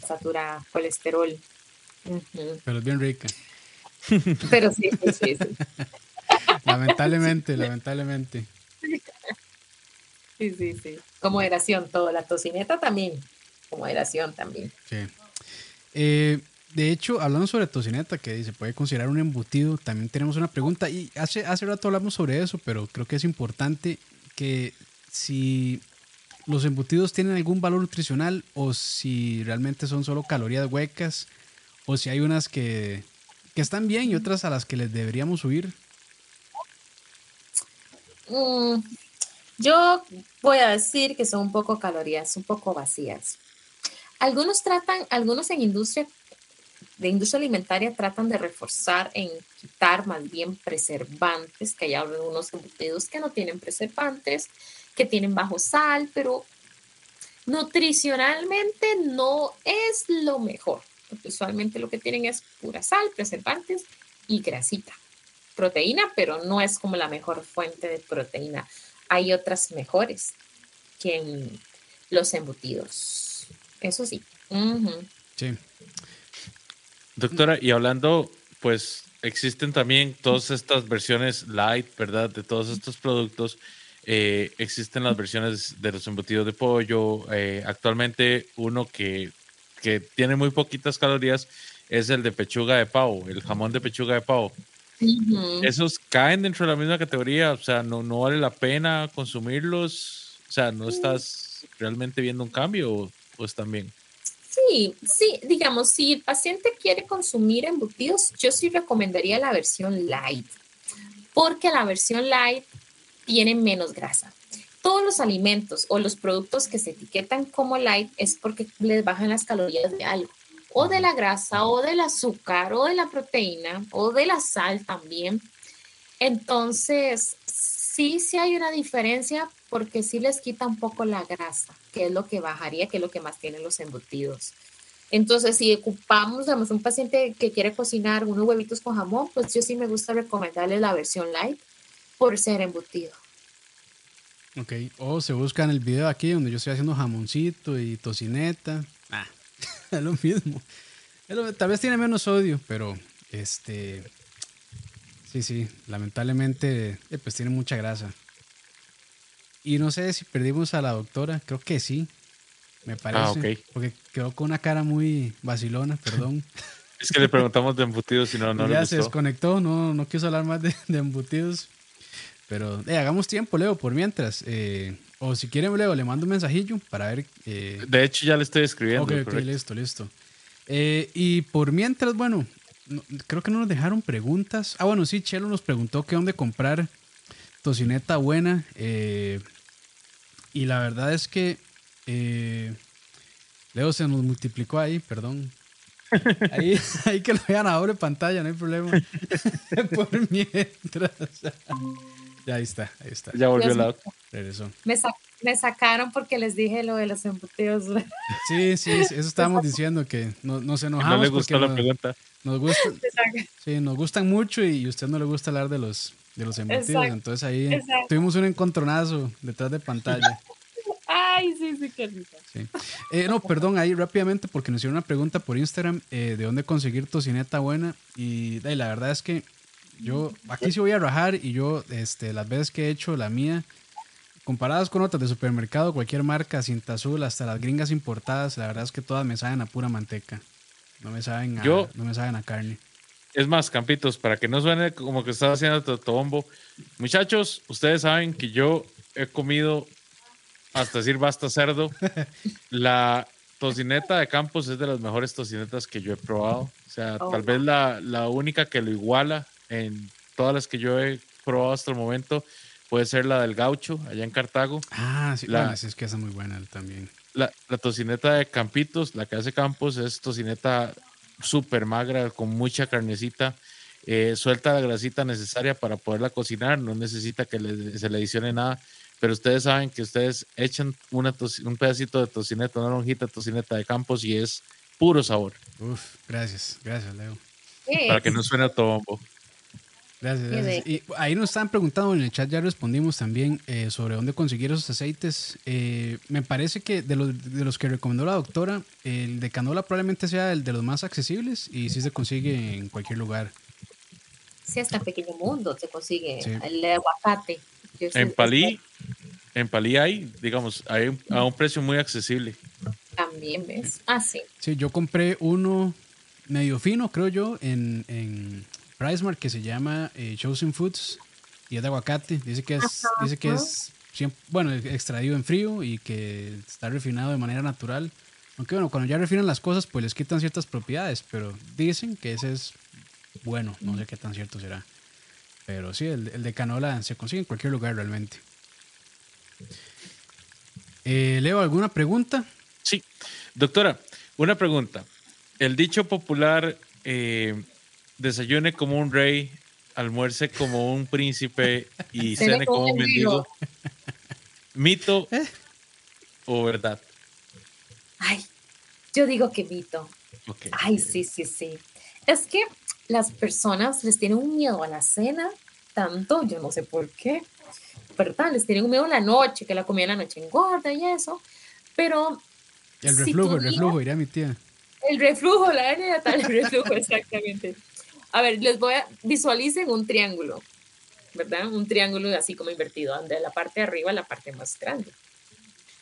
saturada, colesterol. Pero es bien rica. Pero sí, sí, sí. lamentablemente, lamentablemente. Sí, sí, sí. Como moderación todo. La tocineta también. Como moderación también. Sí. Eh, de hecho, hablando sobre tocineta, que se puede considerar un embutido, también tenemos una pregunta. Y hace, hace rato hablamos sobre eso, pero creo que es importante que si los embutidos tienen algún valor nutricional o si realmente son solo calorías huecas o si hay unas que, que están bien y otras a las que les deberíamos huir. Mm, yo voy a decir que son un poco calorías, un poco vacías. Algunos tratan, algunos en industria, de industria alimentaria tratan de reforzar en quitar más bien preservantes, que hay algunos embutidos que no tienen preservantes, que tienen bajo sal, pero nutricionalmente no es lo mejor. usualmente lo que tienen es pura sal, preservantes y grasita. Proteína, pero no es como la mejor fuente de proteína hay otras mejores que los embutidos. Eso sí. Sí. Doctora, y hablando, pues existen también todas estas versiones light, ¿verdad? De todos estos productos. Eh, existen las versiones de los embutidos de pollo. Eh, actualmente uno que, que tiene muy poquitas calorías es el de pechuga de pavo, el jamón de pechuga de pavo. Esos caen dentro de la misma categoría, o sea, no, no vale la pena consumirlos, o sea, no estás realmente viendo un cambio o, o están bien. Sí, sí, digamos, si el paciente quiere consumir embutidos, yo sí recomendaría la versión light, porque la versión light tiene menos grasa. Todos los alimentos o los productos que se etiquetan como light es porque les bajan las calorías de algo, o de la grasa, o del azúcar, o de la proteína, o de la sal también. Entonces, sí, sí hay una diferencia porque sí les quita un poco la grasa, que es lo que bajaría, que es lo que más tienen los embutidos. Entonces, si ocupamos, digamos, un paciente que quiere cocinar unos huevitos con jamón, pues yo sí me gusta recomendarle la versión light por ser embutido. Ok, o se busca en el video aquí donde yo estoy haciendo jamoncito y tocineta. Ah, es lo mismo. tal vez tiene menos sodio, pero este. Sí, sí, lamentablemente, eh, pues tiene mucha grasa. Y no sé si perdimos a la doctora, creo que sí, me parece. Ah. Porque quedó con una cara muy vacilona, perdón. es que le preguntamos de embutidos y no, no Ya se desconectó, no, no quiso hablar más de, embutidos. Pero eh, hagamos tiempo, Leo, por mientras. Eh, o si quieren, Leo, le mando un mensajillo para ver. Eh, de hecho, ya le estoy escribiendo. Ok, ok, listo, listo. y por mientras, bueno, creo que no nos dejaron preguntas. Ah, bueno, sí, Chelo nos preguntó qué dónde comprar tocineta buena. Eh, y la verdad es que eh, Leo se nos multiplicó ahí, perdón. Ahí, ahí que lo vean ahora en pantalla, no hay problema. Por mientras. Ya ahí está, ahí está. Ya volvió la Regresó. Me, me, sacaron porque les dije lo de los embutidos. Sí, sí, eso estábamos diciendo que no, nos enojamos. No le gustó la pregunta. Nos gustan, sí, nos gustan mucho y a usted no le gusta hablar de los, de los embutidos. Entonces ahí tuvimos un encontronazo detrás de pantalla. Ay, sí, sí, qué rico. Eh, no, perdón, ahí rápidamente porque nos hicieron una pregunta por Instagram eh, de dónde conseguir tocineta buena. Y, la verdad es que yo aquí sí voy a rajar y yo este, las veces que he hecho la mía, comparadas con otras de supermercado, cualquier marca, cinta azul, hasta las gringas importadas, la verdad es que todas me saben a pura manteca. No me saben a, no me saben a carne. Es más, Campitos, para que no suene como que estás haciendo totobombo. Muchachos, ustedes saben que yo he comido, hasta decir basta cerdo. La tocineta de Campos es de las mejores tocinetas que yo he probado. O sea, oh, tal vez la, la, única que lo iguala en todas las que yo he probado hasta el momento puede ser la del gaucho, allá en Cartago. Ah, sí, la, es que esa es muy buena también. La, la, tocineta de Campitos, la que hace Campos, es tocineta súper magra, con mucha carnecita. Eh, suelta la grasita necesaria para poderla cocinar, no necesita que se le adicione nada, pero ustedes saben que ustedes echan una un pedacito de tocineta, una lonjita de tocineta de campos y es puro sabor. Uf, gracias, gracias Leo. Para que no suene a tombo. Gracias, Y ahí nos están preguntando en el chat, ya respondimos también eh, sobre dónde conseguir esos aceites. Eh, me parece que de los, de los que recomendó la doctora, el de canola probablemente sea el de los más accesibles y sí se consigue en cualquier lugar. Sí, hasta en Pequeño Mundo se consigue el de aguacate. en Palí, en Palí hay, digamos, hay a un precio muy accesible. También ves. Ah, sí. Sí, yo compré uno medio fino, creo yo, en Pricemark que se llama eh, Chosen Foods y es de aguacate. Dice que es, dice que es bueno, extraído en frío y que está refinado de manera natural. Aunque bueno, cuando ya refinan las cosas, pues les quitan ciertas propiedades, pero dicen que ese es bueno, no sé qué tan cierto será. Pero sí, el, de canola se consigue en cualquier lugar realmente. Eh, Leo, ¿alguna pregunta? Sí, doctora, una pregunta. El dicho popular eh, desayune como un rey, almuerce como un príncipe y cene como un mendigo. ¿Mito ¿Eh? o verdad? Ay, yo digo que mito. Ay, sí, sí, sí. Es que las personas les tienen un miedo a la cena, tanto, yo no sé por qué, ¿verdad? Les tienen un miedo a la noche, que la comida en la noche engorda y eso, pero... El reflujo, el reflujo, diría mi tía. El reflujo, la hernia tal, el reflujo, exactamente. A ver, les voy a visualicen un triángulo, ¿verdad? Un triángulo así como invertido, donde la parte de arriba la parte más grande.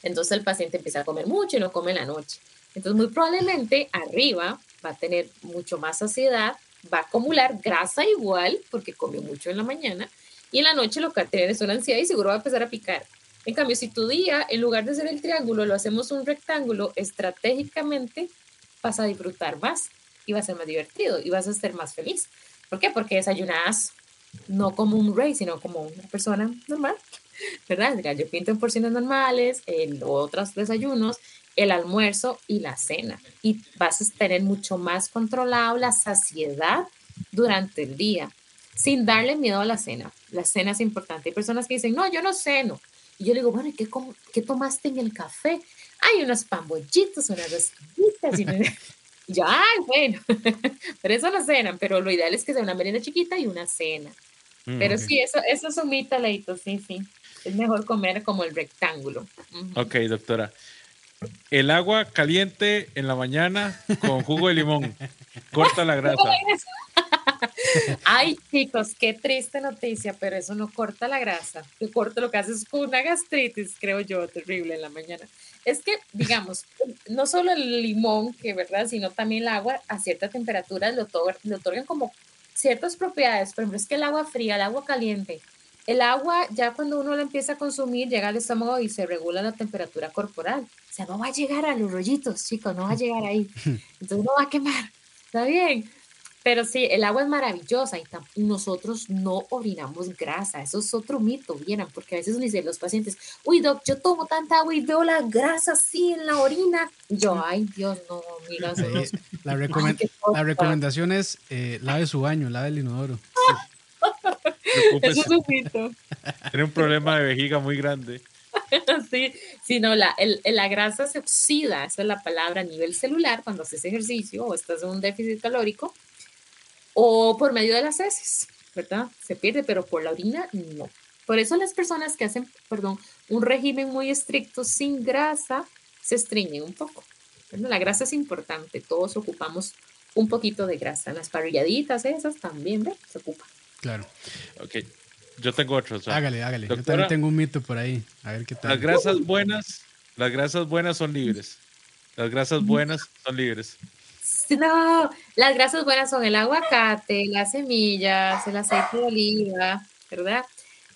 Entonces el paciente empieza a comer mucho y no come en la noche. Entonces muy probablemente arriba va a tener mucho más saciedad va a acumular grasa igual porque comió mucho en la mañana y en la noche lo que tiene es una ansiedad y seguro va a empezar a picar. En cambio, si tu día, en lugar de ser el triángulo, lo hacemos un rectángulo, estratégicamente vas a disfrutar más y va a ser más divertido y vas a ser más feliz. ¿Por qué? Porque desayunas no como un rey, sino como una persona normal, ¿verdad? El gallo pinto en porciones normales, el, otros desayunos, el almuerzo y la cena. Y vas a tener mucho más controlado la saciedad durante el día, sin darle miedo a la cena. La cena es importante. Hay personas que dicen, no, yo no ceno. Y yo le digo, bueno, ¿y qué, qué tomaste en el café? Hay unos pambollitos, unas rosquillitas. Ya, bueno, pero eso no cenan, pero lo ideal es que sea una merienda chiquita y una cena. Mm, pero sí, eso, eso es un mito, Leito, sí, sí. Es mejor comer como el rectángulo. Ok, doctora. El agua caliente en la mañana con jugo de limón. Corta la grasa. Ay, chicos, qué triste noticia, pero eso no corta la grasa. Lo corta lo que hace es con una gastritis, creo yo, terrible en la mañana. Es que, digamos, no solo el limón, que verdad, sino también el agua a cierta temperatura le, otorgan, como ciertas propiedades. Por ejemplo, es que el agua fría, el agua caliente, el agua ya cuando uno la empieza a consumir llega al estómago y se regula la temperatura corporal. O sea, no va a llegar a los rollitos, chicos, no va a llegar ahí. Entonces no va a quemar. Está bien. Pero sí, el agua es maravillosa y nosotros no orinamos grasa. Eso es otro mito, vieran, porque a veces nos dicen los pacientes, uy, doc, yo tomo tanta agua y veo la grasa así en la orina. yo, ay, Dios, no, amiga. la, la, recomendación es eh, lave su baño, lave el inodoro. Eso es un mito. Tiene un problema de vejiga muy grande. sí, sino la, la grasa se oxida, esa es la palabra a nivel celular cuando haces ejercicio o estás en un déficit calórico o por medio de las heces, ¿verdad? Se pierde, pero por la orina no. Por eso las personas que hacen, perdón, un régimen muy estricto sin grasa se estreñen un poco. La grasa es importante, todos ocupamos un poquito de grasa. Las parrilladitas esas también, ¿ves? Se ocupan. Claro. Ok, yo tengo otro. hágale, hágale. yo también tengo un mito por ahí. A ver qué tal. Las grasas buenas, las grasas buenas son libres. Las grasas buenas son libres. No, las grasas buenas son el aguacate, las semillas, el aceite de oliva, ¿verdad?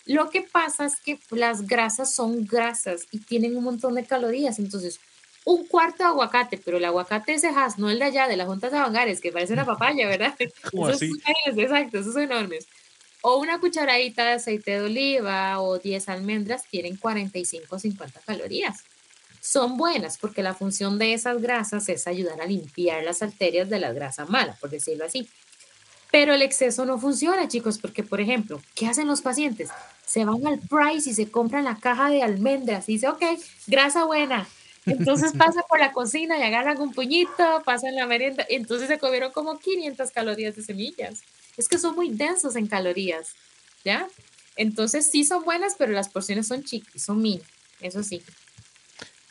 Lo que pasa es que las grasas son grasas y tienen un montón de calorías. Entonces, un cuarto de aguacate, pero el aguacate ese has, no el de allá, de las juntas de Bangares, que parece una papaya, ¿verdad? esos exacto, esos son enormes. O una cucharadita de aceite de oliva o 10 almendras tienen 45 o 50 calorías son buenas porque la función de esas grasas es ayudar a limpiar las arterias de la grasa mala, por decirlo así. Pero el exceso no funciona, chicos, porque, por ejemplo, ¿qué hacen los pacientes? Se van al Price y se compran la caja de almendras y dice, ok, grasa buena. Entonces pasan por la cocina y agarran un puñito, pasan la merienda, y entonces se comieron como 500 calorías de semillas. Es que son muy densos en calorías, ¿ya? Entonces sí son buenas, pero las porciones son chiquitas, son mini, eso sí.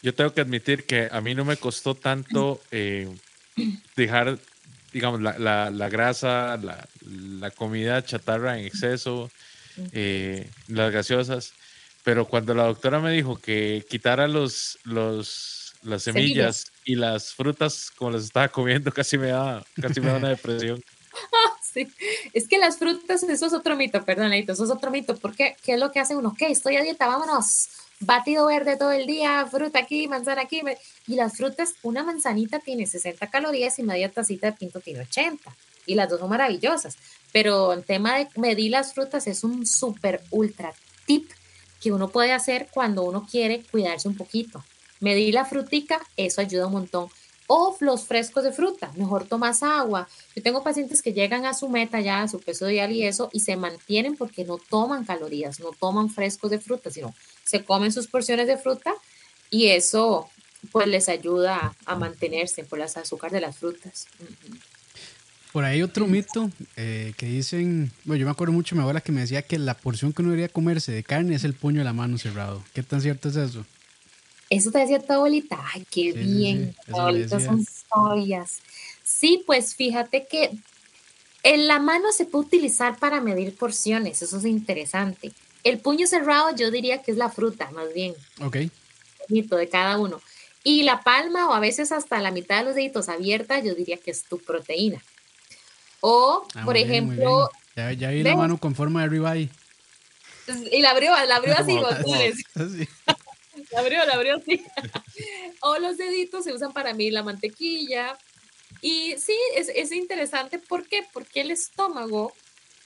Yo tengo que admitir que a mí no me costó tanto eh, dejar, digamos, la, la, grasa, la, la, comida chatarra en exceso, eh, las gaseosas, pero cuando la doctora me dijo que quitara los, los, las semillas, y las frutas como las estaba comiendo, casi me da, casi me da una depresión. Es que las frutas, eso es otro mito, perdón, eso es otro mito, porque ¿qué es lo que hace uno? ¿Qué? Estoy a dieta, vámonos batido verde todo el día, fruta aquí, manzana aquí. Y las frutas, una manzanita tiene 60 calorías y media tacita de pinto tiene 80. Y las dos son maravillosas. Pero el tema de medir las frutas es un súper ultra tip que uno puede hacer cuando uno quiere cuidarse un poquito. Medir la frutica, eso ayuda un montón. O los frescos de fruta, mejor tomas agua. Yo tengo pacientes que llegan a su meta ya, a su peso diario y eso, y se mantienen porque no toman calorías, no toman frescos de fruta, sino se comen sus porciones de fruta y eso pues les ayuda a mantenerse por las azúcar de las frutas. Por ahí otro mito eh, que dicen, bueno, yo me acuerdo mucho de mi abuela que me decía que la porción que uno debería comerse de carne es el puño de la mano cerrado. ¿Qué tan cierto es eso? Eso te decía tu abuelita. Ay, qué bien. son historias. Sí, pues fíjate que en la mano se puede utilizar para medir porciones. Eso es interesante. El puño cerrado yo diría que es la fruta, más bien. Ok. de cada uno. Y la palma o a veces hasta la mitad de los deditos abierta, yo diría que es tu proteína. O, Ah, por bien, ejemplo. Ya, ya vi la mano con forma de ribeye. y la abrió, la abrió. Así. La abrió, la abrió así. o los deditos se usan para mí la mantequilla. Y sí, es, es interesante. ¿Por qué? Porque el estómago,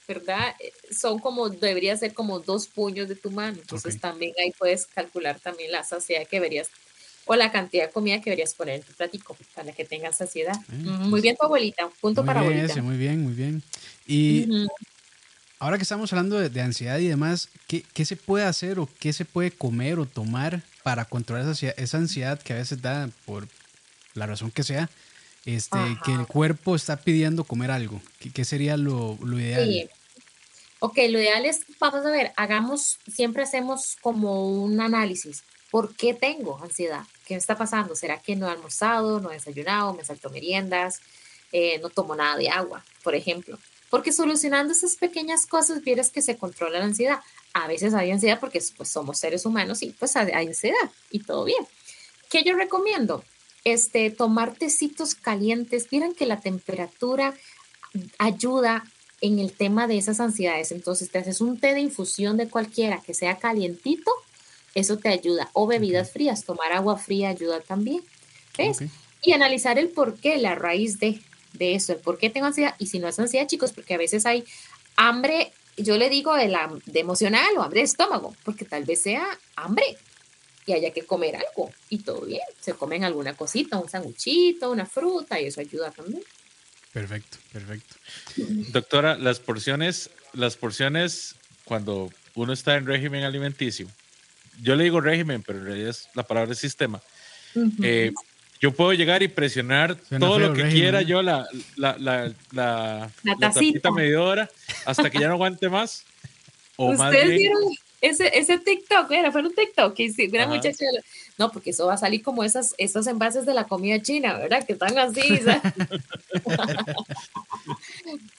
¿verdad? Eh, Son como, debería ser como dos puños de tu mano. Entonces también ahí puedes calcular también la saciedad que deberías, o la cantidad de comida que deberías poner en tu platico para que tengas saciedad. Ujú, Muy bien tu abuelita, punto Muy para bien abuelita. ese, muy bien, muy bien. Y ahora que estamos hablando de, de ansiedad y demás, ¿qué, qué se puede hacer o qué se puede comer o tomar para controlar esa, ansiedad- esa ansiedad que a veces da por la razón que sea? Este, Ajá. que el cuerpo está pidiendo comer algo. ¿Qué, qué sería lo, lo ideal? Sí. Ok, lo ideal es, vamos a ver, hagamos, siempre hacemos como un análisis. ¿Por qué tengo ansiedad? ¿Qué me está pasando? ¿Será que no he almorzado, no he desayunado, me salto meriendas, eh, no tomo nada de agua, por ejemplo? Porque solucionando esas pequeñas cosas, vieras que se controla la ansiedad. A veces hay ansiedad porque pues, somos seres humanos y pues hay ansiedad y todo bien. ¿Qué yo recomiendo? Este, tomar tecitos calientes. Vieran que la temperatura ayuda en el tema de esas ansiedades. Entonces, te haces un té de infusión de cualquiera que sea calientito, eso te ayuda. O bebidas frías, tomar agua fría ayuda también. ¿Ves? Y analizar el por qué, la raíz de, de eso, el por qué tengo ansiedad. Y si no es ansiedad, chicos, porque a veces hay hambre, yo le digo de, la, de emocional o hambre de estómago, porque tal vez sea hambre y haya que comer algo y todo bien. Se comen alguna cosita, un sanguchito, una fruta y eso ayuda también. Perfecto, perfecto. Doctora, las porciones, las porciones cuando uno está en régimen alimenticio, yo le digo régimen, pero en realidad es, la palabra es sistema. Eh, yo puedo llegar y presionar Suena todo lo que régimen, quiera ¿eh? yo la, la, la, la, La la tacita. medidora hasta que ya no aguante más. O más Ustedes bien, vieron ese, ese TikTok, era, fue un TikTok que Ajá. muchacha. No, porque eso va a salir como esas, esos envases de la comida china, ¿verdad? Que están así. ¿sabes?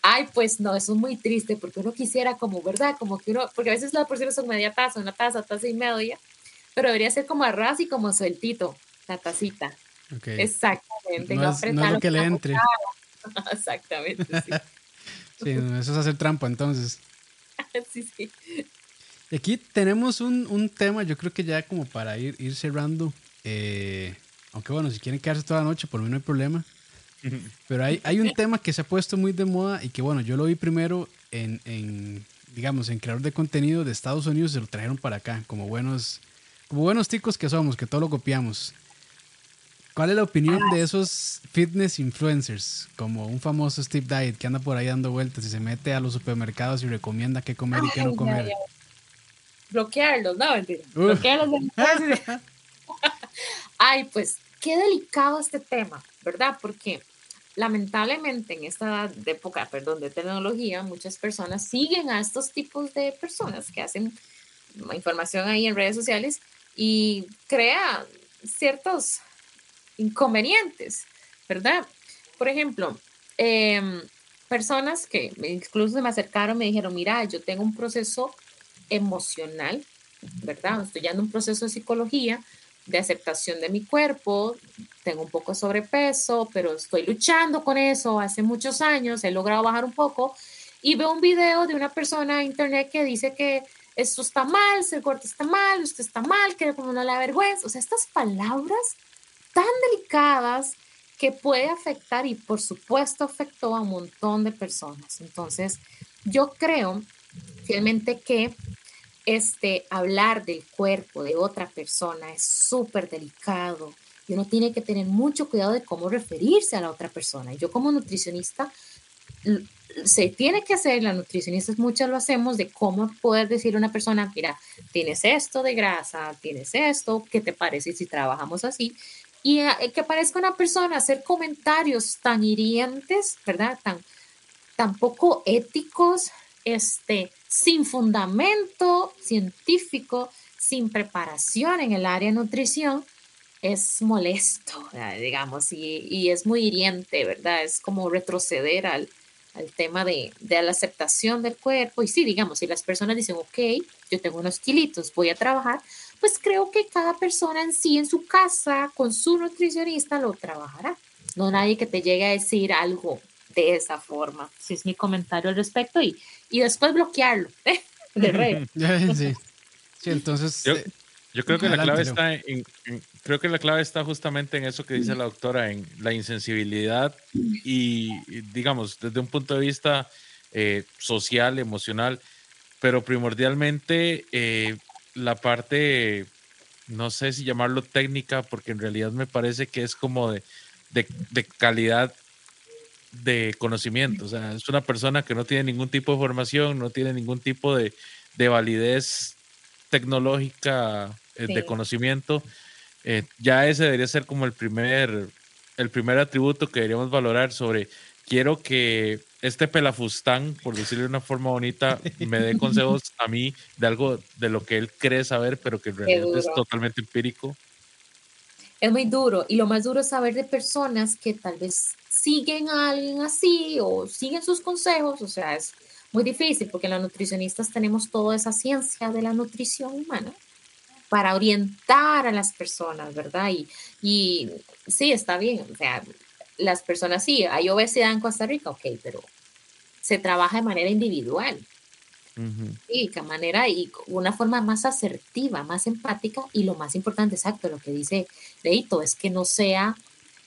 Ay, pues no, eso es muy triste porque uno quisiera como, ¿verdad? Como que uno, porque a veces las porciones son media taza, una taza, taza y media, pero debería ser como arras y como sueltito, la tacita. Ok. Exactamente. no, es, no es lo que le entre. Exactamente, sí. Sí, no, eso es hacer trampa entonces. sí, sí. Y aquí tenemos un, un tema, yo creo que ya como para ir, ir cerrando. eh, aunque bueno, si quieren quedarse toda la noche, por mí no hay problema. Pero hay, hay un tema que se ha puesto muy de moda y que bueno, yo lo vi primero en, en, digamos, en creador de contenido de Estados Unidos, se lo trajeron para acá, como buenos, como buenos ticos que somos, que todo lo copiamos. ¿Cuál es la opinión de esos fitness influencers? Como un famoso Steve Diet que anda por ahí dando vueltas y se mete a los supermercados y recomienda qué comer y qué no Ay, comer. ay, ay. Bloquearlos, no, mentira. Uf. Bloquearlos. de- Ay, pues qué delicado este tema, ¿verdad? Porque lamentablemente en esta época, perdón, de tecnología, muchas personas siguen a estos tipos de personas que hacen información ahí en redes sociales y crea ciertos inconvenientes, ¿verdad? Por ejemplo, em, personas que incluso me acercaron me dijeron, mira, yo tengo un proceso emocional, ¿verdad? Estoy ya en un proceso de psicología, de aceptación de mi cuerpo, tengo un poco de sobrepeso, pero estoy luchando con eso hace muchos años, he logrado bajar un poco y veo un video de una persona en internet que dice que esto está mal, ser gordo está mal, usted está mal, que como no la vergüenza, o sea, estas palabras tan delicadas que puede afectar y por supuesto afectó a un montón de personas. Entonces, yo creo fielmente que este, hablar del cuerpo de otra persona es súper delicado y uno tiene que tener mucho cuidado de cómo referirse a la otra persona. Yo como nutricionista, se tiene que hacer, las nutricionistas muchas lo hacemos, de cómo poder decir a una persona, mira, tienes esto de grasa, tienes esto, ¿qué te parece si trabajamos así? Y eh, que parezca una persona hacer comentarios tan hirientes, ¿verdad? Tan, tan poco éticos, este, sin fundamento científico, sin preparación en el área de nutrición, es molesto, ¿verdad? digamos, y, y es muy hiriente, ¿verdad? Es como retroceder al, al tema de, de la aceptación del cuerpo. Y sí, digamos, si las personas dicen, ok, yo tengo unos kilitos, voy a trabajar, pues creo que cada persona en sí, en su casa, con su nutricionista, lo trabajará. No nadie que te llegue a decir algo de esa forma. Si es mi comentario al respecto y, y después bloquearlo de red. sí. sí, entonces... Yo, yo creo que la clave está en, creo que la clave está justamente en eso que dice la doctora, en la insensibilidad y, digamos, desde un punto de vista eh, social, emocional, pero primordialmente eh, la parte, no sé si llamarlo técnica, porque en realidad me parece que es como de, de, calidad de conocimiento. O sea, es una persona que no tiene ningún tipo de formación, no tiene ningún tipo de, de validez tecnológica eh, de conocimiento. Eh, ya ese debería ser como el primer, el primer atributo que deberíamos valorar sobre quiero que este pelafustán, por decirlo de una forma bonita, me dé consejos a mí de algo de lo que él cree saber, pero que en realidad es totalmente empírico. Es muy duro y lo más duro es saber de personas que tal vez siguen a alguien así o siguen sus consejos, o sea, es muy difícil porque los nutricionistas tenemos toda esa ciencia de la nutrición humana para orientar a las personas, ¿verdad? Y, y sí, está bien, o sea, las personas sí, hay obesidad en Costa Rica, ok, pero se trabaja de manera individual. Y de manera y una forma más asertiva, más empática y lo más importante, exacto, lo que dice Leito, es que no sea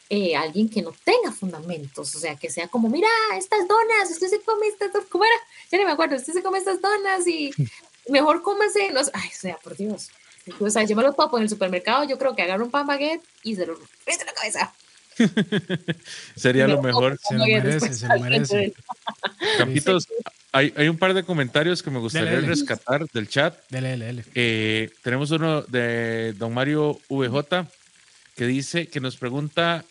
eh, alguien que no tenga fundamentos, o sea, que sea como, mira, estas donas, usted se come estas, ¿cómo era? Ya no me acuerdo, usted se come estas donas y mejor cómase, no, ay, o sea, por Dios. O sea, yo me lo topo en el supermercado, yo creo que agarro un pan baguette y se lo en la cabeza. Sería lo mejor. Se lo merece, se lo merece. Campitos, hay, hay, un par de comentarios que me gustaría rescatar del chat. Dele, dele, eh, tenemos uno de don Mario VJ que dice que nos pregunta,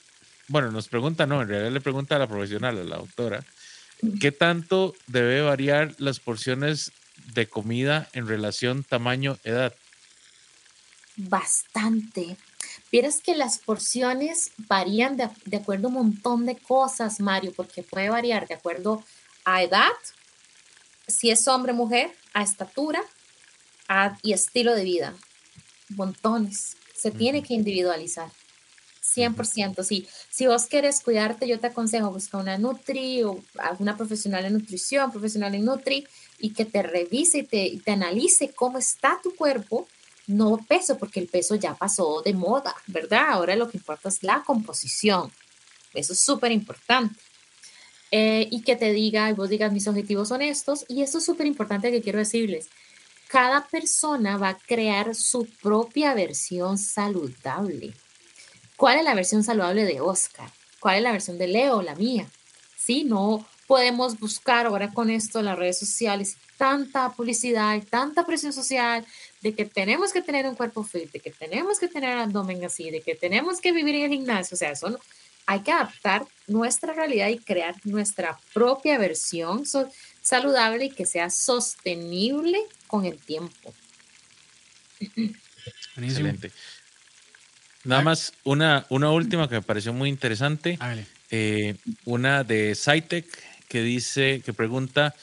bueno, nos pregunta, no, en realidad le pregunta a la profesional, a la doctora, ¿qué tanto debe variar las porciones de comida en relación tamaño-edad? Bastante. Vieras que las porciones varían de, de, acuerdo a un montón de cosas, Mario, porque puede variar de acuerdo a edad, si es hombre o mujer, a estatura y estilo de vida. Montones. Se tiene que individualizar. 100%. Sí. Si vos quieres cuidarte, yo te aconsejo buscar una Nutri o una profesional en nutrición, profesional en Nutri, y que te revise y te, y te analice cómo está tu cuerpo no peso, porque el peso ya pasó de moda, ¿verdad? Ahora lo que importa es la composición. Eso es súper importante. Eh, y que te diga, y vos digas, mis objetivos son estos. Y esto es súper importante que quiero decirles. Cada persona va a crear su propia versión saludable. ¿Cuál es la versión saludable de Oscar? ¿Cuál es la versión de Leo, la mía? Sí, no podemos buscar ahora con esto las redes sociales tanta publicidad tanta presión social de que tenemos que tener un cuerpo fit, de que tenemos que tener abdomen así, de que tenemos que vivir en el gimnasio, o sea, eso hay que adaptar nuestra realidad y crear nuestra propia versión saludable y que sea sostenible con el tiempo. Excelente. Nada más una, una última que me pareció muy interesante. Eh, una de Cytec que dice, que pregunta,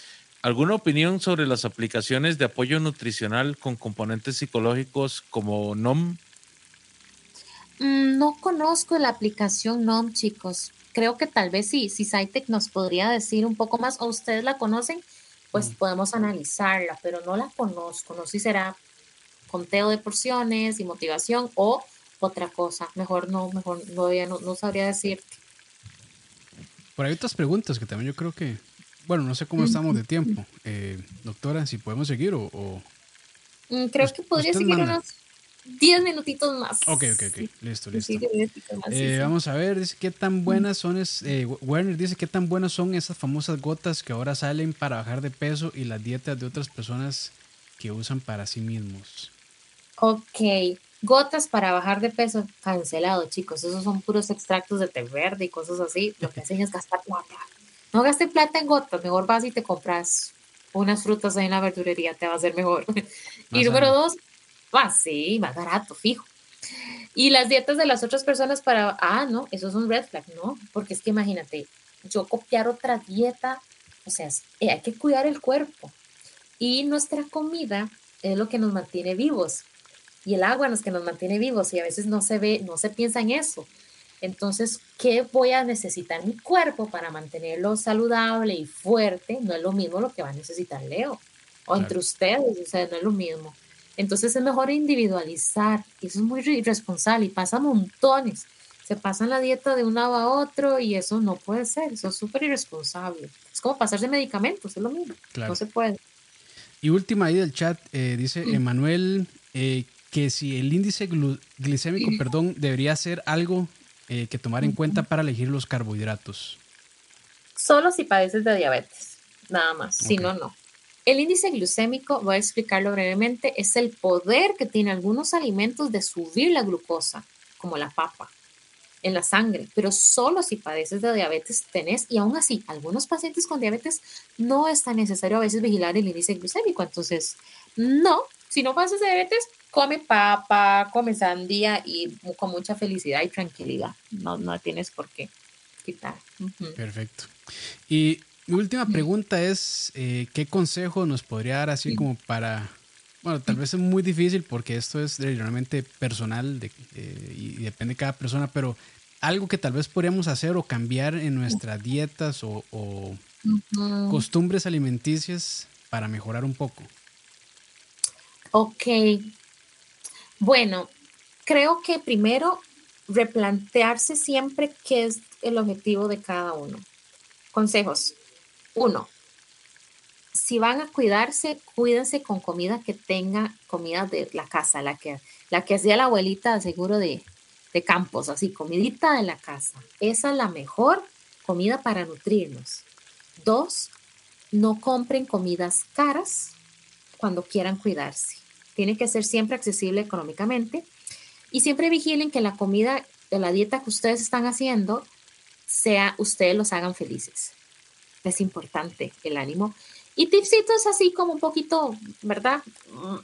¿Alguna opinión sobre las aplicaciones de apoyo nutricional con componentes psicológicos como NOM? Mm, no conozco la aplicación NOM, chicos. Creo que tal vez sí, si Cytec nos podría decir un poco más, o ustedes la conocen, pues mm. podemos analizarla, pero no la conozco. No sé si será conteo de porciones y motivación o otra cosa. Mejor no, mejor no, no, no sabría decirte. Por ahí otras preguntas que también yo creo que bueno, no sé cómo estamos de tiempo. Eh, doctora, si podemos seguir o... Mm, creo que podría seguir unos 10 minutitos más. Ok, ok, ok. Listo, listo. Eh, vamos a ver, dice qué tan buenas son, es, eh, Werner dice qué tan buenas son esas famosas gotas que ahora salen para bajar de peso y las dietas de otras personas que usan para sí mismos. Ok, gotas para bajar de peso, cancelado, chicos. Esos son puros extractos de té verde y cosas así. Lo que hacen es gastar plata. No gastes plata en gotas, mejor vas y te compras unas frutas ahí en la verdurería, te va a ser mejor. y número dos, va, sí, más barato, fijo. Y las dietas de las otras personas para, ah, no, eso es un red flag, ¿no? Porque es que imagínate, yo copiar otra dieta, o sea, eh, hay que cuidar el cuerpo. Y nuestra comida es lo que nos mantiene vivos. Y el agua es lo que nos mantiene vivos y a veces no se ve, no se piensa en eso. Entonces, ¿qué voy a necesitar mi cuerpo para mantenerlo saludable y fuerte? No es lo mismo lo que va a necesitar Leo o entre ustedes, o sea, no es lo mismo. Entonces es mejor individualizar, y eso es muy irresponsable y pasa montones. Se pasan la dieta de un lado a otro y eso no puede ser, eso es súper irresponsable. Es como pasarse medicamentos, es lo mismo, no se puede. Y última ahí del chat, eh, dice Emanuel eh, que si el índice glicémico, perdón, debería ser algo eh, que tomar en cuenta para elegir los carbohidratos. Solo si padeces de diabetes, nada más, si no, no. El índice glucémico, voy a explicarlo brevemente, es el poder que tiene algunos alimentos de subir la glucosa, como la papa, en la sangre, pero solo si padeces de diabetes tenés, y aún así, algunos pacientes con diabetes no es tan necesario a veces vigilar el índice glucémico. Entonces, no, si no padeces de diabetes, come papa, come sandía y con mucha felicidad y tranquilidad. No, no tienes por qué quitar. Perfecto. Y mi última pregunta es, eh, ¿qué consejo nos podría dar así como para, bueno, tal vez es muy difícil porque esto es realmente personal de, eh, y depende de cada persona, pero algo que tal vez podríamos hacer o cambiar en nuestras dietas o, costumbres alimenticias para mejorar un poco? Ok. Bueno, creo que primero replantearse siempre qué es el objetivo de cada uno. Consejos. Uno, si van a cuidarse, cuídense con comida que tenga comida de la casa, la que, la que hacía la abuelita seguro de, de campos, así, comidita de la casa. Esa es la mejor comida para nutrirnos. Dos, no compren comidas caras cuando quieran cuidarse. Tiene que ser siempre accesible económicamente y siempre vigilen que la comida de la dieta que ustedes están haciendo sea ustedes los hagan felices es importante el ánimo. Y tipsitos así como un poquito, ¿verdad?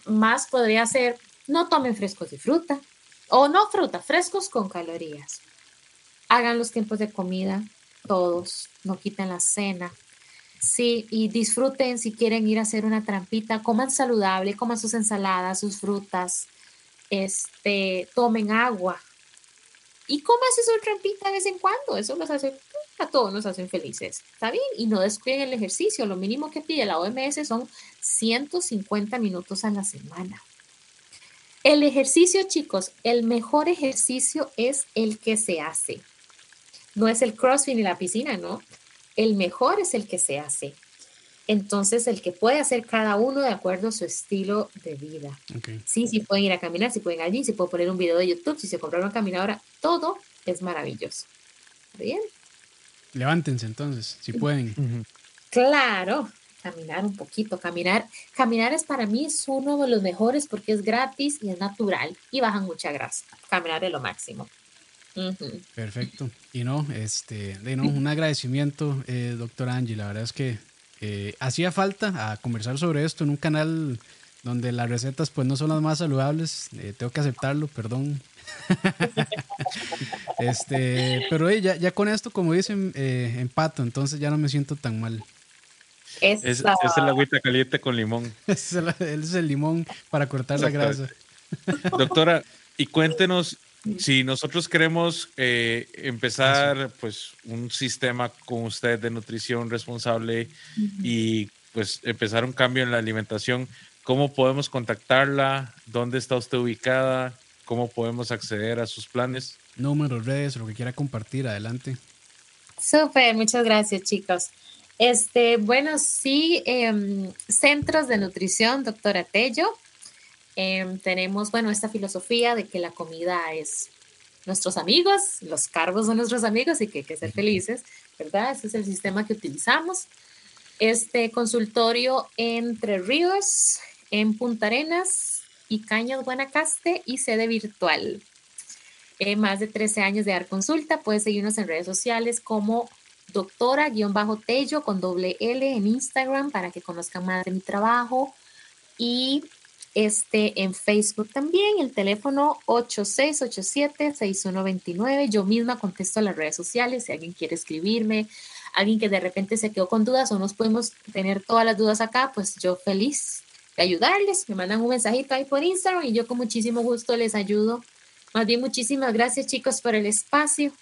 Más podría ser, no tomen frescos de fruta o no fruta, frescos con calorías. Hagan los tiempos de comida, todos, no quiten la cena. Sí, y disfruten si quieren ir a hacer una trampita, coman saludable, coman sus ensaladas, sus frutas, este, tomen agua. Y coman su trampita de vez en cuando, eso los hace a todos nos hacen felices, ¿está bien? Y no descuiden el ejercicio, lo mínimo que pide la OMS son 150 minutos a la semana. El ejercicio, chicos, el mejor ejercicio es el que se hace. No es el crossfit ni la piscina, ¿no? El mejor es el que se hace. Entonces, el que puede hacer cada uno de acuerdo a su estilo de vida. Sí, sí pueden ir a caminar, si pueden allí, si pueden poner un video de YouTube, si se compran una caminadora, todo es maravilloso. ¿Bien? Levántense entonces, si pueden. Claro, caminar un poquito, caminar. Caminar es para mí es uno de los mejores porque es gratis y es natural y bajan mucha grasa. Caminar es lo máximo. Perfecto. Y no, este, de no, un agradecimiento, eh, doctor Angie. La verdad es que eh, hacía falta a conversar sobre esto en un canal donde las recetas pues no son las más saludables. Eh, tengo que aceptarlo, perdón este, pero ya, ya con esto, como dicen, eh, empato, entonces ya no me siento tan mal. Es, es, el agüita caliente con limón. es, el, limón para cortar la grasa. Doctora, y cuéntenos si nosotros queremos eh, empezar pues un sistema con usted de nutrición responsable y pues empezar un cambio en la alimentación, ¿cómo podemos contactarla? ¿Dónde está usted ubicada? cómo podemos acceder a sus planes. Números, redes, lo que quiera compartir, adelante. Súper, muchas gracias chicos. Este, bueno, sí, em, centros de nutrición, doctora Tello. Em, tenemos, bueno, esta filosofía de que la comida es nuestros amigos, los cargos son nuestros amigos y que hay que ser felices, ¿verdad? Ese es el sistema que utilizamos. Este consultorio entre Ríos, en Punta Arenas, y Cañas Guanacaste y sede virtual. Eh, más de 13 años de dar consulta. Puedes seguirnos en redes sociales como doctora-tello con doble L en Instagram para que conozcan más de mi trabajo. Y este en Facebook también, el teléfono 8687-6129. Yo misma contesto a las redes sociales si alguien quiere escribirme, alguien que de repente se quedó con dudas o nos podemos tener todas las dudas acá, pues yo feliz ayudarles. Me mandan un mensajito ahí por Instagram y yo con muchísimo gusto les ayudo. Más bien, muchísimas gracias chicos por el espacio.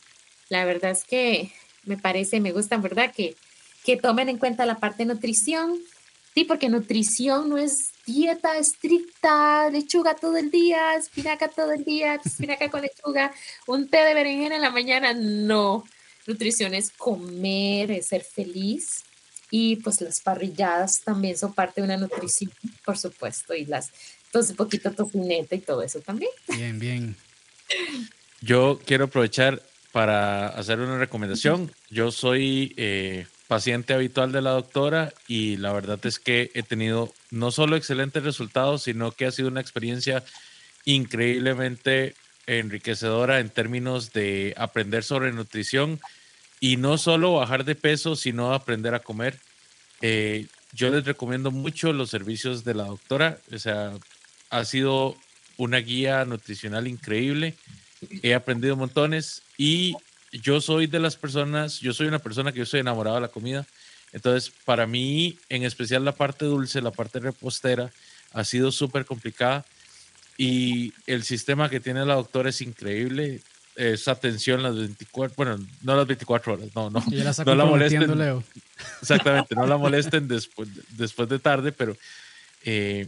La verdad es que me parece, me gusta, ¿verdad? Que, que tomen en cuenta la parte de nutrición. Sí, porque nutrición no es dieta estricta, lechuga todo el día, espinaca todo el día, espinaca con lechuga, un té de berenjena en la mañana. No, nutrición es comer, es ser feliz. Y pues las parrilladas también son parte de una nutrición, por supuesto, y las, entonces, un poquito tocineta y todo eso también. Bien, bien. Yo quiero aprovechar para hacer una recomendación. Yo soy eh, paciente habitual de la doctora y la verdad es que he tenido no solo excelentes resultados, sino que ha sido una experiencia increíblemente enriquecedora en términos de aprender sobre nutrición y no solo bajar de peso, sino aprender a comer. Eh, yo les recomiendo mucho los servicios de la doctora, o sea, ha sido una guía nutricional increíble, he aprendido montones y yo soy de las personas, yo soy una persona que yo estoy enamorado de la comida, entonces para mí, en especial la parte dulce, la parte repostera, ha sido súper complicada y el sistema que tiene la doctora es increíble esa atención las 24, bueno, no las 24 horas, no, no, no la molesten. Leo. Exactamente, no la molesten después, después de tarde, pero eh,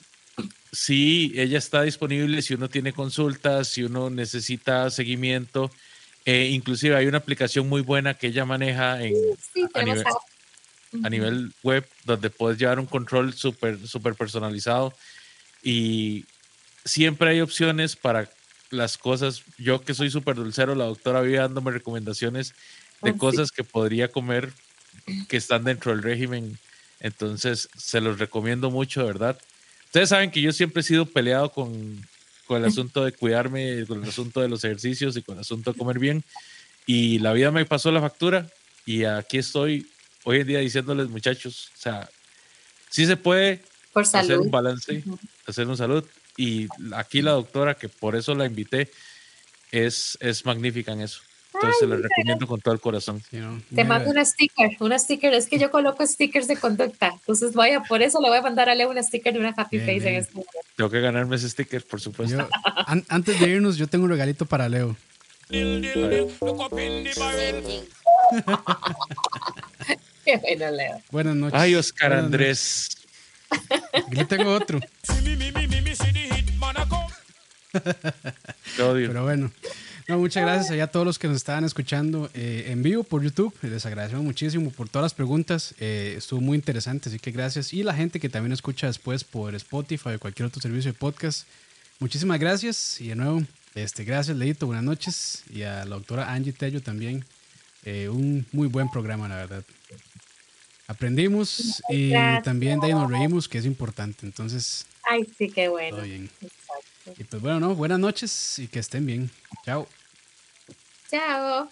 sí, ella está disponible si uno tiene consultas, si uno necesita seguimiento. Eh, inclusive hay una aplicación muy buena que ella maneja en, a, nivel, a, nivel, web donde puedes llevar un control súper super personalizado y siempre hay opciones para las cosas. Yo que soy súper dulcero, la doctora vive dándome recomendaciones de oh, cosas que podría comer que están dentro del régimen. Entonces, se los recomiendo mucho, ¿verdad? Ustedes saben que yo siempre he sido peleado con, con el asunto de cuidarme, con el asunto de los ejercicios y con el asunto de comer bien. Y la vida me pasó la factura y aquí estoy hoy en día diciéndoles, muchachos, o sea, sí se puede hacer un balance, hacer un salud, y aquí la doctora, que por eso la invité, es, es magnífica en eso. Entonces se la recomiendo con todo el corazón. Te mando una sticker, una sticker. Es que yo coloco stickers de conducta. Entonces vaya, por eso le voy a mandar a Leo una sticker de una happy face en este momento. Tengo que ganarme ese sticker, por supuesto. antes de irnos, yo tengo un regalito para Leo. Qué bueno, Leo. Buenas noches. Ay, Oscar Andrés. Yo tengo otro. Pero bueno. Muchas gracias a todos los que nos estaban escuchando eh, en vivo por YouTube. Les agradecemos muchísimo por todas las preguntas. Eh, estuvo muy interesante, así que gracias. Y la gente que también escucha después por Spotify o cualquier otro servicio de podcast. Muchísimas gracias. Y de nuevo, este, gracias, Leito. Buenas noches. Y a la doctora Angie Tello también. Eh, un muy buen programa, la verdad. Aprendimos y también de ahí nos reímos, que es importante. Entonces. Ay, sí, qué bueno. Todo bien. Y pues bueno, no, buenas noches y que estén bien. Chao. Chao.